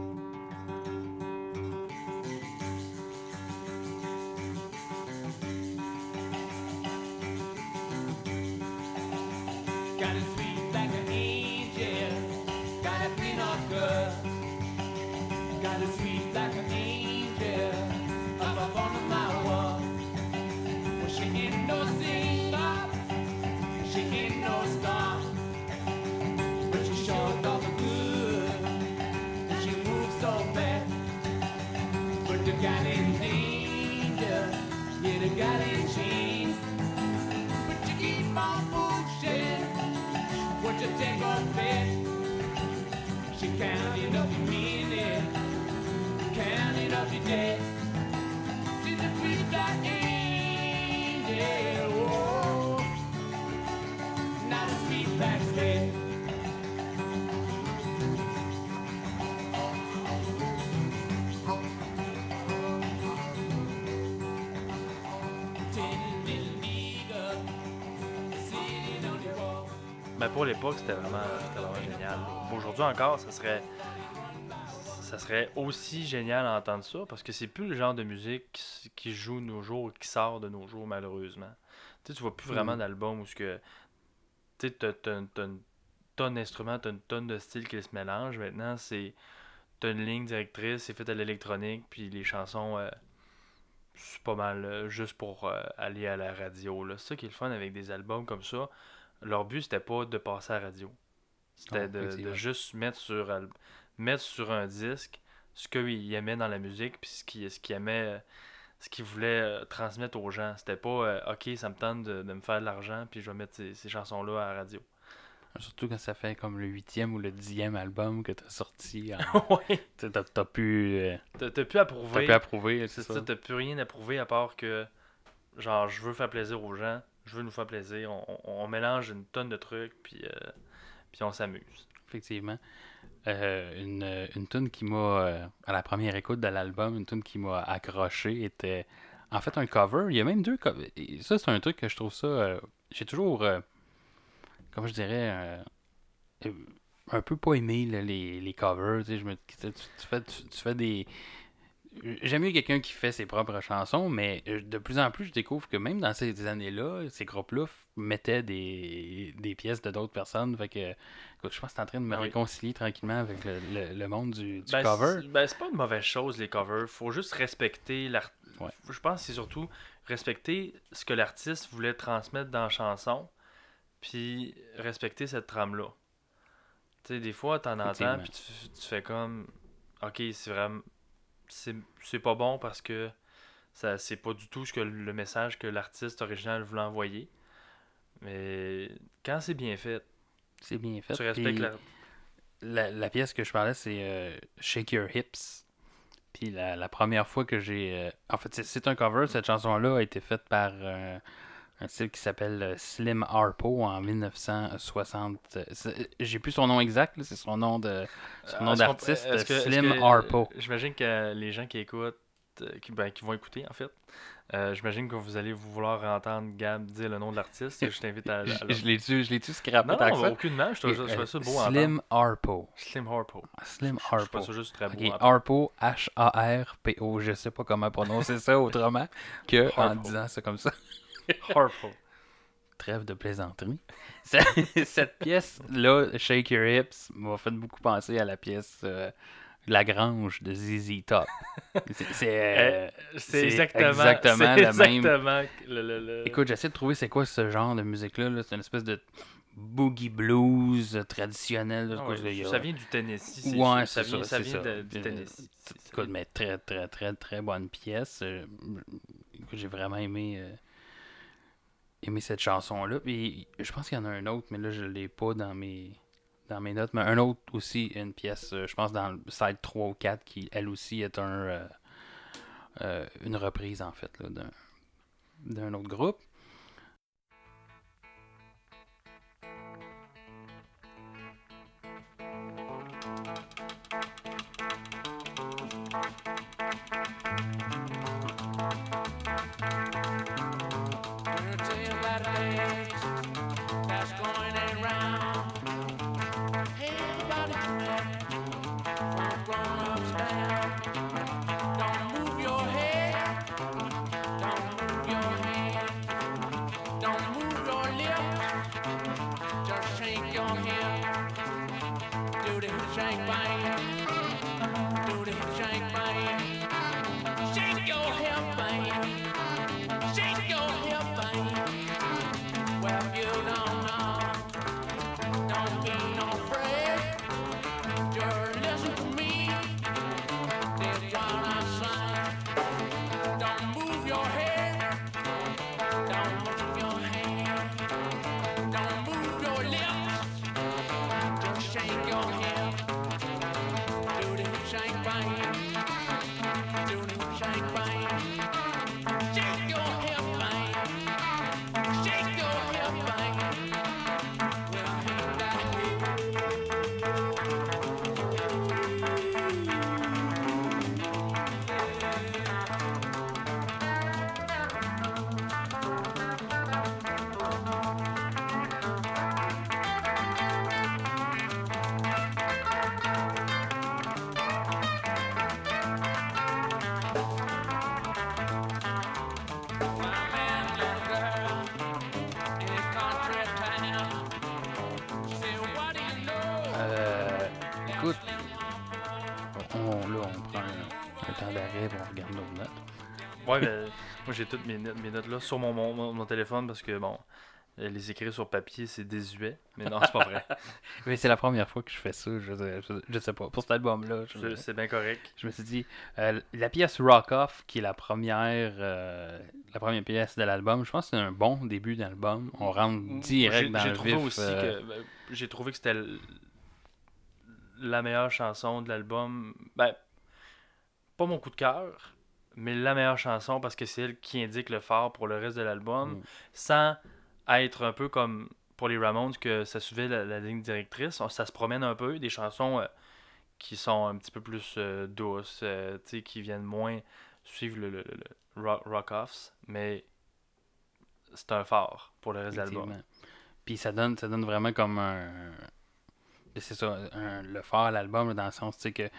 Pour l'époque, c'était vraiment, vraiment génial. Aujourd'hui encore, ça serait ça serait aussi génial d'entendre ça parce que c'est plus le genre de musique qui, joue de nos jours, qui sort de nos jours malheureusement. Tu sais, tu vois plus vraiment Mm. d'albums où ce que tu sais, t'as, une tonne d'instruments, t'as une tonne de styles qui se mélangent. Maintenant, c'est t'as une ligne directrice, c'est fait à l'électronique, puis les chansons euh, c'est pas mal euh, juste pour euh, aller à la radio. C'est ça qui est le fun avec des albums comme ça. Leur but, c'était pas de passer à la radio. C'était Non, de, juste mettre sur, mettre sur un disque ce qu'ils aimaient dans la musique, puis ce qu'ils ce aimaient, ce qu'ils voulaient euh, transmettre aux gens. C'était pas euh, OK, ça me tente de, de me faire de l'argent, puis je vais mettre ces, ces chansons-là à la radio. Surtout quand ça fait comme le huitième ou le dixième album que tu as sorti. en- ouais. T'as, t'as pu, euh, T'as t'as pu t'as approuver. pu approuver, C'est ça. t'as plus rien à prouver à part que, genre, je veux faire plaisir aux gens, je veux nous faire plaisir, on, mélange une tonne de trucs, puis, euh, puis on s'amuse. Effectivement. Euh, une, une tune qui m'a, euh, à la première écoute de l'album, une tune qui m'a accroché était en fait un cover. Il y a même deux covers. Ça, c'est un truc que je trouve ça. j'ai toujours, comment je dirais, un peu pas aimé là, les, les covers. tu sais, je me, tu, fais, tu fais des. J'aime mieux quelqu'un qui fait ses propres chansons, mais euh, de plus en plus, je découvre que même dans ces années-là, ces groupes-là mettaient des, des pièces de d'autres personnes. Fait que, écoute, je pense que t'es en train de me oui. réconcilier tranquillement avec le, le- le monde du, du Ben, cover. c'est- Ben, c'est pas une mauvaise chose, les covers. Faut juste respecter l'art. Ouais. Je pense que c'est surtout respecter ce que l'artiste voulait transmettre dans la chanson, puis respecter cette trame-là. Tu sais, des fois, t'en entends, puis tu, tu fais comme. Ok, c'est vraiment. C'est pas bon parce que Ça, c'est pas du tout ce que le message que l'artiste original voulait envoyer. Mais quand c'est bien fait, C'est bien fait. tu respectes la. la, la pièce que je parlais, c'est euh, Shake Your Hips. Puis la, la première fois que j'ai. euh, en fait, c'est- c'est un cover. Cette chanson-là a été faite par euh, un style qui s'appelle euh, Slim Harpo en 1960. Euh, c'est- J'ai plus son nom exact, c'est son nom de son nom qu'on- d'artiste, Slim que- Harpo. J'imagine que les gens qui écoutent, euh, qui, ben, qui vont écouter en fait, euh, j'imagine que vous allez vouloir entendre Gab dire le nom de l'artiste. Je t'invite à. à- à- Je, je l'ai-tu, je l'ai-tu scrappé Non, non, aucunement. Je trouve, je euh, ça beau. Slim Harpo. Slim Harpo. Slim Je Harpo. ça juste très beau Ok, à entendre. Harpo, H-A-R-P-O. Je sais pas comment prononcer ça autrement que en disant ça comme ça. Harpo. Trêve de plaisanterie. Ce- Cette pièce-là, Shake Your Hips, m'a fait beaucoup penser à la pièce euh, La Grange de ZZ Top. C'est- C'est. euh, C'est exactement, la même- exactement le, le- le- Écoute, j'essaie de trouver c'est quoi ce genre de musique-là. là. C'est une espèce de boogie blues euh, traditionnel. Ah ouais, ça vient du Tennessee. c'est- Ouais, ça, vient, ça, ça c'est vient ça. de- du Euh, Tennessee. C'est- Écoute, mais très, très, très, très bonne pièce. Euh, j'ai vraiment aimé, euh, aimé cette chanson-là. Puis je pense qu'il y en a un autre, mais là, je l'ai pas dans mes, dans mes notes. Mais un autre aussi, une pièce, euh, je pense, dans le side 3 ou 4, qui, elle aussi, est un, euh, euh, une reprise, en fait, d'un autre groupe. Ouais, ben, moi j'ai toutes mes notes, mes notes là sur mon, mon, téléphone parce que bon, euh, les écrire sur papier c'est désuet. Mais non, c'est pas vrai. Mais c'est la première fois que je fais ça, je, je, je sais pas. Pour cet album-là, je, C'est- bien correct. je me suis dit, euh, la pièce Rock Off, qui est la première, euh, la première pièce de l'album, je pense que c'est un bon début d'album. On rentre direct J'ai- dans J'ai le trouvé vif. aussi euh, que ben, j'ai trouvé que c'était l- la meilleure chanson de l'album. Ben, pas mon coup de cœur, mais la meilleure chanson parce que c'est elle qui indique le phare pour le reste de l'album, Mm. sans être un peu comme pour les Ramones que ça suivait la, la ligne directrice. Ça se promène un peu, des chansons euh, qui sont un petit peu plus euh, douces, euh, qui viennent moins suivre le, le- le- le rock, rock-offs, mais c'est un phare pour le reste de l'album. Puis ça donne, ça donne vraiment comme un. C'est ça, un- le phare à l'album, dans le sens que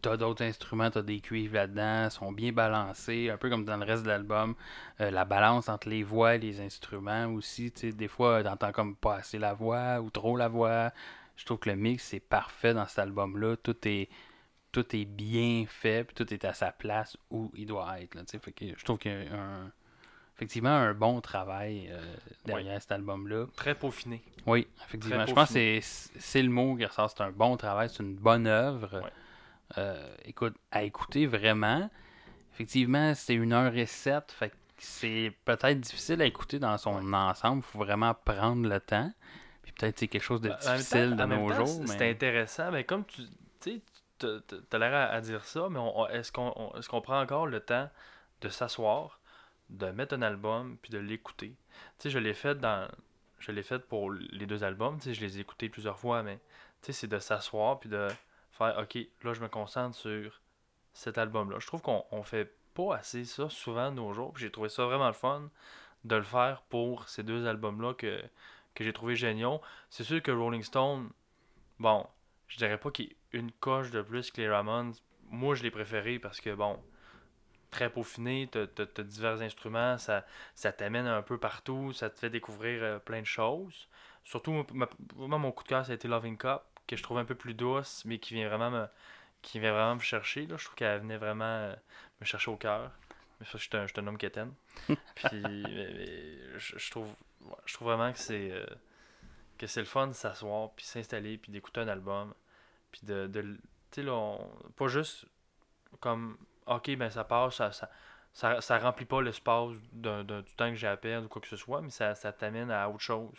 t'as d'autres instruments, t'as des cuivres là-dedans, sont bien balancés, un peu comme dans le reste de l'album. Euh, la balance entre les voix et les instruments aussi, tu des fois t'entends comme pas assez la voix ou trop la voix. Je trouve que le mix est parfait dans cet album-là. Tout est tout est bien fait, puis tout est à sa place où il doit être. Là, fait que je trouve qu'il y a un, effectivement un bon travail euh, derrière cet album-là. Très peaufiné. Oui, effectivement. Très Je pense que c'est le mot qui ressort. C'est un bon travail, c'est une bonne œuvre. Euh, écoute, à écouter vraiment. effectivement, c'est une heure et sept. Fait que c'est peut-être difficile à écouter dans son ensemble. Il faut vraiment prendre le temps. Puis peut-être c'est quelque chose de même difficile temps- de nos jours. c'est- mais- intéressant, mais comme tu tu sais, tu as l'air à, à dire ça, mais est-ce qu'on on- est-ce qu'on prend encore le temps de s'asseoir, de mettre un album, puis de l'écouter? Tu sais, je l'ai fait dans... Je l'ai fait pour les deux albums, tu sais, je les ai écoutés plusieurs fois, mais tu sais, c'est de s'asseoir, puis de faire, OK, là, je me concentre sur cet album-là. Je trouve qu'on on fait pas assez ça souvent de nos jours, j'ai trouvé ça vraiment le fun de le faire pour ces deux albums-là que, que j'ai trouvé géniaux. C'est sûr que Rolling Stone, bon, je dirais pas qu'il y ait une coche de plus que les Ramones. Moi, je l'ai préféré parce que, bon, très peaufiné, t'as t'as divers instruments, ça, t'amène un peu partout, ça te fait découvrir euh, plein de choses. Surtout, moi, mon coup de cœur, ça a été Loving Cup, que je trouve un peu plus douce, mais qui vient vraiment me, qui vient vraiment me chercher. Là. Je trouve qu'elle venait vraiment euh, me chercher au cœur. Mais ça, je suis un, je suis un homme quétaine. Puis, mais- mais je, je trouve, je trouve vraiment que c'est euh, que c'est le fun de s'asseoir, puis s'installer, puis d'écouter un album. Puis de, de tu sais, là, on- pas juste comme, ok, ben ça passe, ça, ça, ça, ça remplit pas l'espace d'un- d'un- du temps que j'ai à perdre ou quoi que ce soit, mais ça, ça t'amène à autre chose.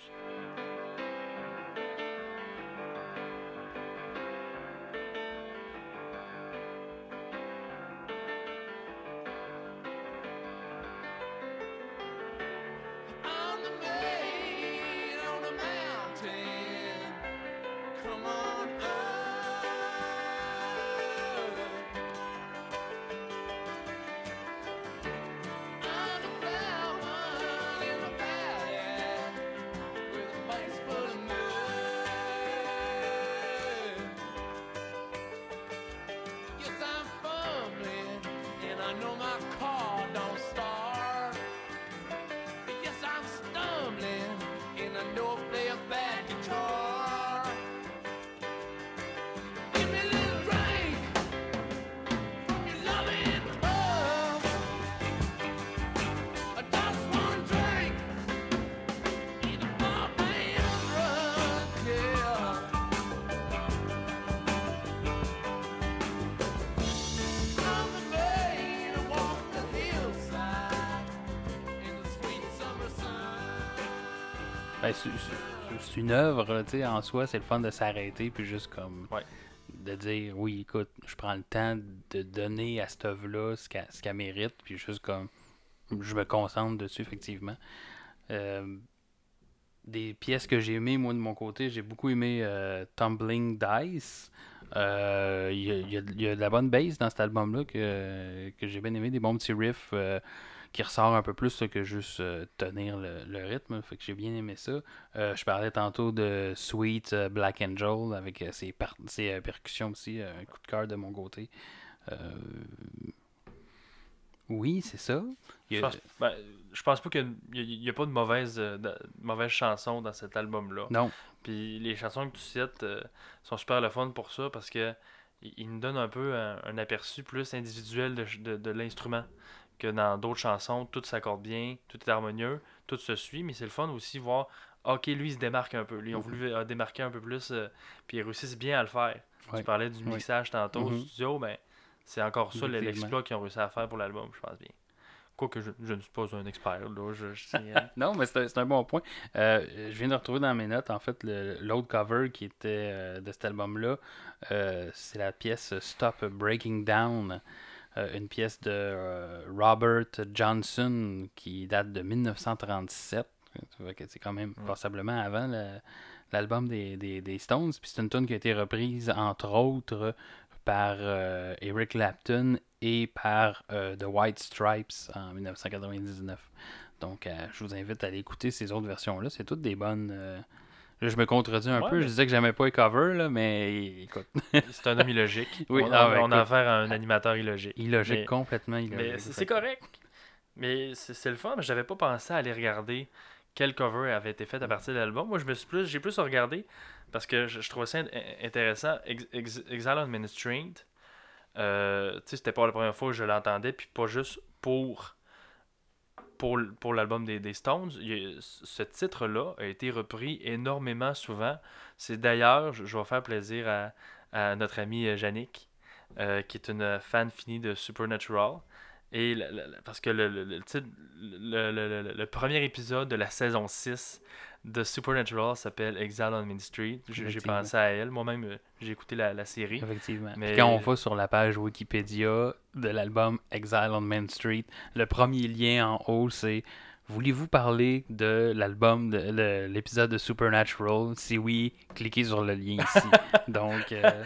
Ben, c'est- une œuvre, tu sais, en soi, c'est le fun de s'arrêter, puis juste comme Ouais. de dire, oui, écoute, je prends le temps de donner à cette œuvre-là ce qu'elle mérite, puis juste comme, je me concentre dessus, effectivement. Euh, des pièces que j'ai aimées, moi, de mon côté, j'ai beaucoup aimé euh, Tumbling Dice. Euh, Il y, y a- il y a de la bonne bass dans cet album-là que, que j'ai bien aimé, des bons petits riffs. Qui ressort un peu plus que juste euh, tenir le, le rythme. Fait que j'ai bien aimé ça. Euh, je parlais tantôt de Sweet euh, Black Angel avec ses, par- ses, percussions aussi. un coup de cœur de mon côté. Oui, c'est ça. Il Je a- pense, ben, je pense pas qu'il n'y a, pas de mauvaise, de, mauvaise chanson dans cet album-là. Non. Puis les chansons que tu cites sont super le fun pour ça parce que ils nous donnent un peu un, un aperçu plus individuel de, de- de l'instrument que dans d'autres chansons. Tout s'accorde bien, tout est harmonieux, tout se suit, mais c'est le fun aussi voir, ok, lui il se démarque un peu. Lui, ils ont voulu euh, démarquer un peu plus, euh, puis ils réussissent bien à le faire. Ouais. Tu parlais du Ouais. mixage tantôt au Mhm. studio, ben, c'est encore ça l'exploit qu'ils ont réussi à faire pour l'album, je pense bien. Quoique je, je ne suis pas un expert, là, je, Non, mais c'est un, bon point. Euh, je viens de retrouver dans mes notes, en fait, l'autre cover qui était euh, de cet album-là. C'est la pièce Stop Breaking Down, une pièce de euh, Robert Johnson qui date de 1937. Tu vois que C'est quand même Mm. passablement avant l'album des, des, des Stones. Puis c'est une tune qui a été reprise, entre autres, par euh, Eric Clapton et par euh, The White Stripes en 1999. Donc, euh, je vous invite à aller écouter ces autres versions-là. C'est toutes des bonnes. Là, je me contredis un Ouais, peu. mais- Je disais que j'aimais pas les covers, là, mais écoute, C'est un homme illogique. Oui, on, ah a écoute. affaire à un animateur illogique. illogique, Mais- complètement illogique. Mais c'est correct. Mais c'est le fun. mais J'avais pas pensé à aller regarder quel cover avait été fait à partir de l'album. Moi, je me suis plus, j'ai plus regardé parce que je, je trouvais ça in- intéressant. Ex- Ex- Exile on Main Street, euh, tu sais, c'était pas la première fois que je l'entendais, puis pas juste pour pour, pour l'album des, des Stones. Ce titre-là a été repris énormément souvent. C'est d'ailleurs, je, je vais faire plaisir à, à notre amie euh, Yannick, euh, qui est une fan finie de Supernatural. Et la- parce que le, le- le titre- le- le- le- le- le premier épisode de la saison 6 de Supernatural s'appelle Exile on Main Street. J'ai pensé à elle. Moi-même, euh, j'ai écouté la, la série. Effectivement. Mais- Puis quand on va sur la page Wikipédia de l'album Exile on Main Street, le premier lien en haut, c'est Voulez-vous parler de l'album, de l'épisode de Supernatural? Si oui, cliquez sur le lien ici. Donc, euh,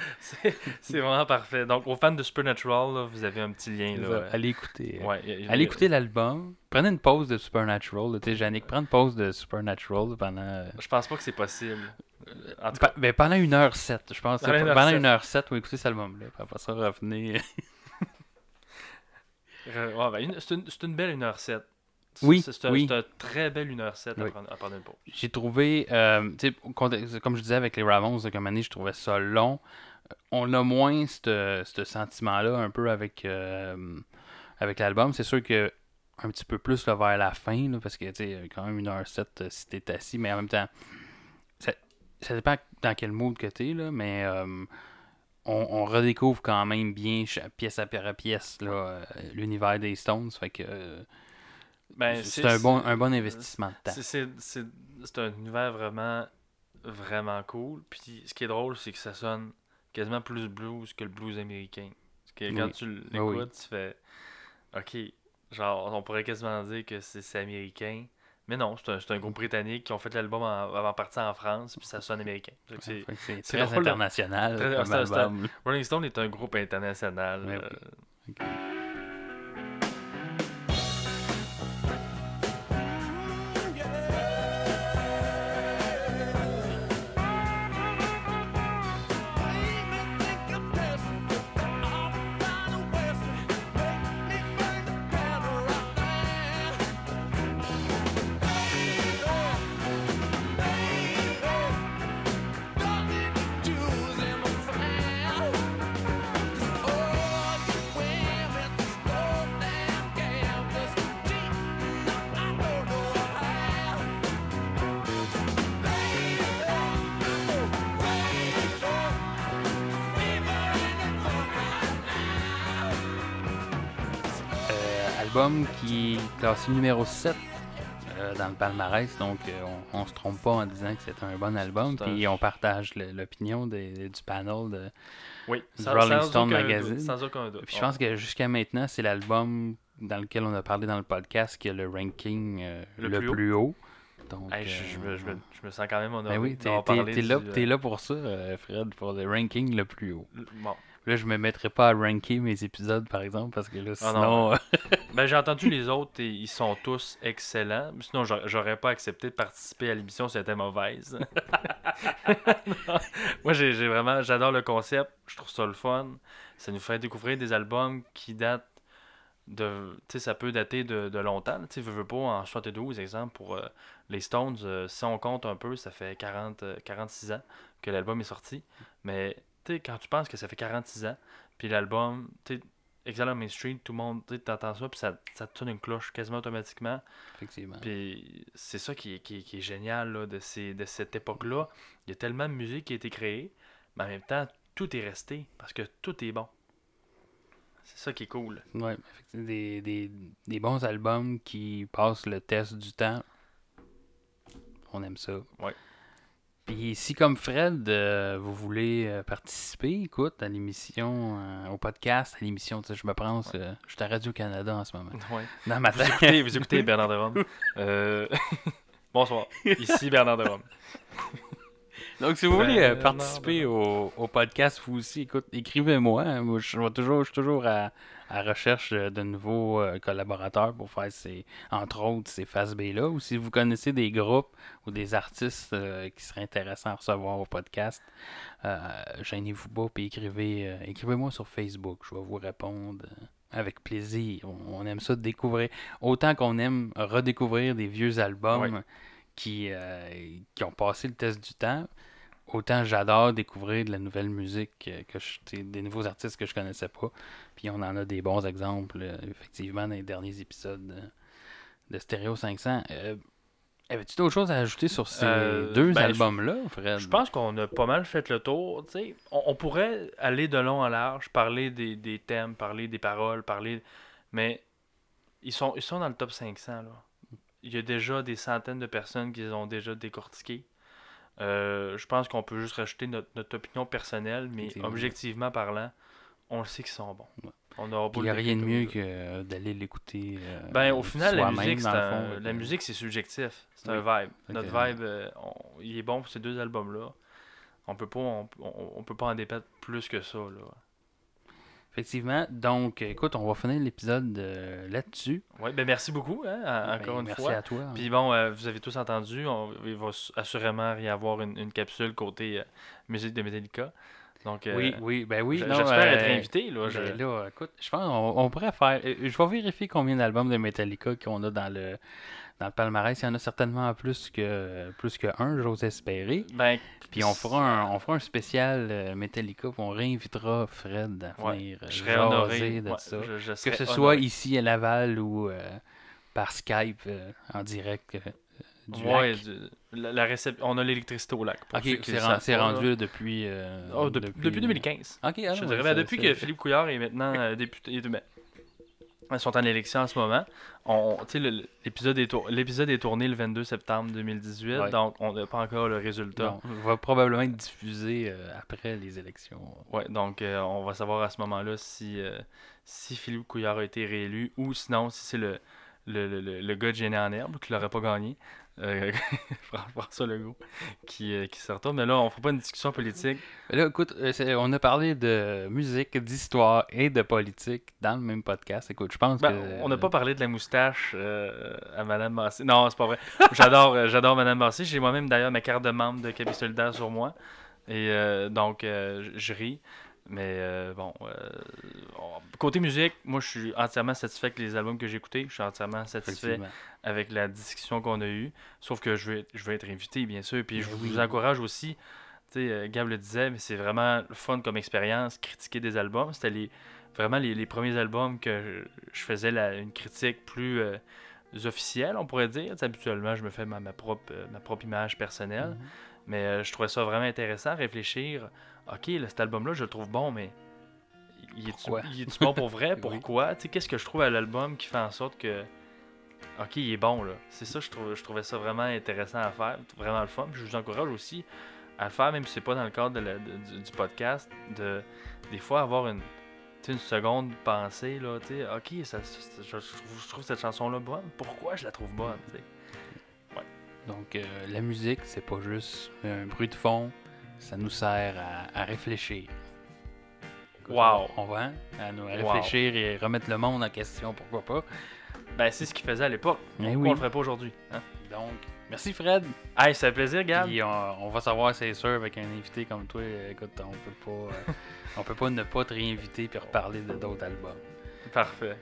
C'est vraiment parfait. Donc, aux fans de Supernatural, là, vous avez un petit lien. Là, ça. allez écouter. Ouais, y a- Allez écouter l'album. Prenez une pause de Supernatural. Tu sais, Yannick, prends une pause de Supernatural pendant. euh, Je pense pas que c'est possible. Euh, En tout Pa- cas, ben, pendant une heure 7 je pense. Pendant une heure pendant sept. une heure 7 vous écoutez cet album-là. Après ça, revenez. euh, ouais, ben, une- c'est une, c'est une belle 1h07. Oui, C'est un, oui. c'est un très belle 1h07 à, Oui. prendre, à prendre une pause. J'ai trouvé, euh, comme je disais avec les Ramones comme année, je trouvais ça long. Euh, On a moins ce sentiment-là un peu avec, euh, avec l'album. C'est sûr que un petit peu plus là, vers la fin, là, parce que tu quand même 1h07 euh, si t'es assis, mais en même temps, ça, ça dépend dans quel mood que t'es, là, mais euh, on, on redécouvre quand même bien pièce après pièce l'univers des Stones. Fait que euh, Ben, c'est un bon, un bon investissement de temps. C'est- un univers vraiment, vraiment cool. Puis ce qui est drôle, c'est que ça sonne quasiment plus blues que le blues américain. Parce que quand Oui. tu l'écoutes, Oui, oui. tu fais OK, genre, on pourrait quasiment dire que c'est américain. Mais non, c'est un, un groupe britannique qui ont fait l'album avant de partir en France, puis ça sonne américain. C'est- très drôle, là. international Très-. Rolling Stone est un groupe international. Euh, album qui est classé numéro 7 euh, dans le palmarès, donc euh, on, on se trompe pas en disant que c'est un bon album, puis on partage l'opinion du panel. De... Oui, Du sans, Rolling sans Stone Magazine. doute, sans aucun doute. Puis je pense que jusqu'à maintenant, c'est l'album dans lequel on a parlé dans le podcast qui a le ranking euh, Le le, plus haut. plus haut. Donc, Hey, je, je me, je me- je me sens quand même honoré ben oui, t'es là, du, là pour ça, Fred, pour le ranking le plus haut. Bon. Là, je me mettrai pas à ranker mes épisodes, par exemple, parce que là, Ah non, sinon... euh, Ben, j'ai entendu les autres et ils sont tous excellents. Sinon, j'aurais- pas accepté de participer à l'émission si elle était mauvaise. Moi, j'ai vraiment, j'adore le concept. Je trouve ça le fun. Ça nous fait découvrir des albums qui datent de. Tu sais, ça peut dater de, de longtemps. Tu sais, veux, veux pas, en 72, exemple, pour euh, les Stones, euh, si on compte un peu, ça fait 40, euh, 46 ans que l'album est sorti. Mais, sais, quand tu penses que ça fait 46 ans, puis l'album, tu sais, Exile on Main Street, tout le monde, tu sais, t'entends ça, puis ça, ça te sonne une cloche quasiment automatiquement. Effectivement. Puis c'est ça qui est, qui est- qui est génial là, de, ces, de cette époque-là. Il y a tellement de musique qui a été créée, mais en même temps, tout est resté parce que tout est bon. C'est ça qui est cool. Des, des, des bons albums qui passent le test du temps. On aime ça. Ouais. Puis si comme Fred, euh, vous voulez euh, participer, écoute, à l'émission, euh, au podcast, à l'émission, tu sais, je me prends, je suis à Radio-Canada en ce moment. Ouais. Dans ma Vous écoutez, vous écoutez Bernard de Rome. Bonsoir. Ici Bernard de Rome. Donc, si vous voulez participer au, au podcast, vous aussi, écoute, écrivez-moi. hein. Moi, je suis toujours à, à recherche de nouveaux euh, collaborateurs pour faire ces, entre autres, ces Face B-là. Ou si vous connaissez des groupes ou des artistes euh, qui seraient intéressants à recevoir au podcast, euh, gênez-vous pas et écrivez, euh, écrivez-moi sur Facebook. Je vais vous répondre. avec plaisir. On, on aime ça de découvrir. Autant qu'on aime redécouvrir des vieux albums qui, qui ont passé le test du temps, autant j'adore découvrir de la nouvelle musique, que je, des nouveaux artistes que je connaissais pas. Puis on en a des bons exemples, euh, effectivement, dans les derniers épisodes de, Stereo 500. Euh, Avais-tu d'autres choses à ajouter sur ces Euh, deux ben, albums-là, Fred? Je pense qu'on a pas mal fait le tour. on pourrait aller de long en large, parler des, des thèmes, parler des paroles, parler. Mais ils sont, ils sont dans le top 500. Là. Il y a déjà des centaines de personnes qui les ont déjà décortiqués. Euh, je pense qu'on peut juste rajouter notre, notre opinion personnelle, mais objectivement parlant, on le sait qu'ils sont bons. Ouais. On aura beau Il n'y a rien de mieux que euh, d'aller l'écouter. euh, Ben, au final, la musique, c'est un- la musique, c'est subjectif. C'est Oui, un vibe. Notre vibe, euh, on- il est bon pour ces deux albums-là. On peut pas, on, peut pas en dépendre plus que ça. Là. Effectivement. Donc, écoute, on va finir l'épisode euh, là-dessus. Ouais, ben merci beaucoup, hein, à- encore Ben, une merci fois. à toi. Puis bon, euh, vous avez tous entendu, on- il va assurément y avoir une, une capsule côté euh, musique de Metallica. Donc, oui, oui, ben oui. j'espère être invité. Là, je- ben là, écoute, je pense qu'on on pourrait faire. Je vais vérifier combien d'albums de Metallica qu'on a dans le dans le palmarès. Il y en a certainement plus que plus que un, j'ose espérer. ben, Puis on fera un, on fera un spécial euh, Metallica, puis on réinvitera Fred à venir euh, je serais honoré. de ouais, ça. je- je Que ce soit ici à Laval ou euh, par Skype euh, en direct euh, du Ouais, lac. du- la, la récep- on a l'électricité au lac. pour Ok, c'est rendu là. là depuis, euh, Oh, depuis, depuis 2015. Ok, ah, je ouais, dirais, ben, depuis que Philippe Couillard est maintenant député. Il ils sont en élection en ce moment. On, l'épisode est, tour- l'épisode est tourné le 22 septembre 2018, Ouais. donc on n'a pas encore le résultat. Non, va probablement être diffusé euh, après les élections. Ouais, donc euh, on va savoir à ce moment-là si, euh, si Philippe Couillard a été réélu ou sinon si c'est le, le, le, le- gars de Génie en herbe qui l'aurait pas gagné. Euh, François Legault qui, euh, qui se retourne. Mais là, on fera pas une discussion politique. Mais Là, écoute, euh, on a parlé de musique, d'histoire et de politique dans le même podcast. Écoute, je pense Ben, que. on n'a pas parlé de la moustache euh, à Madame Massé. Non, c'est pas vrai. J'adore, j'adore Madame Massé. J'ai moi-même d'ailleurs ma carte de membre de Solidaire sur moi. Et euh, donc, je ris. Mais euh, bon, euh, on- côté musique, moi je suis entièrement satisfait avec les albums que j'ai écoutés. Je suis entièrement satisfait avec la discussion qu'on a eue. Sauf que je vais, je vais être invité, bien sûr. Puis je Ben vous oui. encourage aussi. Tu sais, euh, Gab le disait, mais c'est vraiment fun comme expérience, critiquer des albums. C'était les, vraiment les, les premiers albums que je, je faisais la- une critique plus euh, officielle, on pourrait dire. Habituellement, je me fais ma, ma propre, ma propre image personnelle. Mhm. Mais je trouvais ça vraiment intéressant, réfléchir. Ok, là, cet album-là, je le trouve bon, mais il est-tu bon pour vrai? Oui. Pourquoi? Sais, qu'est-ce que je trouve à l'album qui fait en sorte que. Ok, il est bon, là. C'est ça, je, trouve, je trouvais ça vraiment intéressant à faire, vraiment le fun. Puis je vous encourage aussi à le faire, même si c'est pas dans le cadre de la- de- du, du podcast, de des fois avoir une, une seconde pensée, là, tu ok, ça, ça- je, trouve, je trouve cette chanson-là bonne, pourquoi je la trouve bonne, tu sais? Donc, euh, la musique, c'est pas juste un bruit de fond. Ça nous sert à, à réfléchir. Wow. On va hein, à nous Wow. réfléchir et remettre le monde en question, pourquoi pas. Ben, c'est ce qu'il faisait à l'époque. Eh Pourquoi oui. on le ferait pas aujourd'hui? Hein? Donc, merci Fred. Hey, ça fait plaisir, Gab. Puis on, on va savoir, c'est sûr, avec un invité comme toi, écoute, on peut pas, euh, on peut pas ne pas te réinviter puis reparler de d'autres albums. Parfait.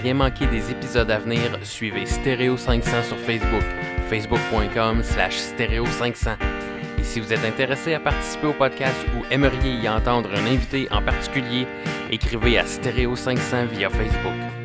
Rien manquer des épisodes à venir, suivez Stereo 500 sur Facebook, facebook.com slash stereo 500. Et si vous êtes intéressé à participer au podcast ou aimeriez y entendre un invité en particulier, écrivez à Stereo 500 via Facebook.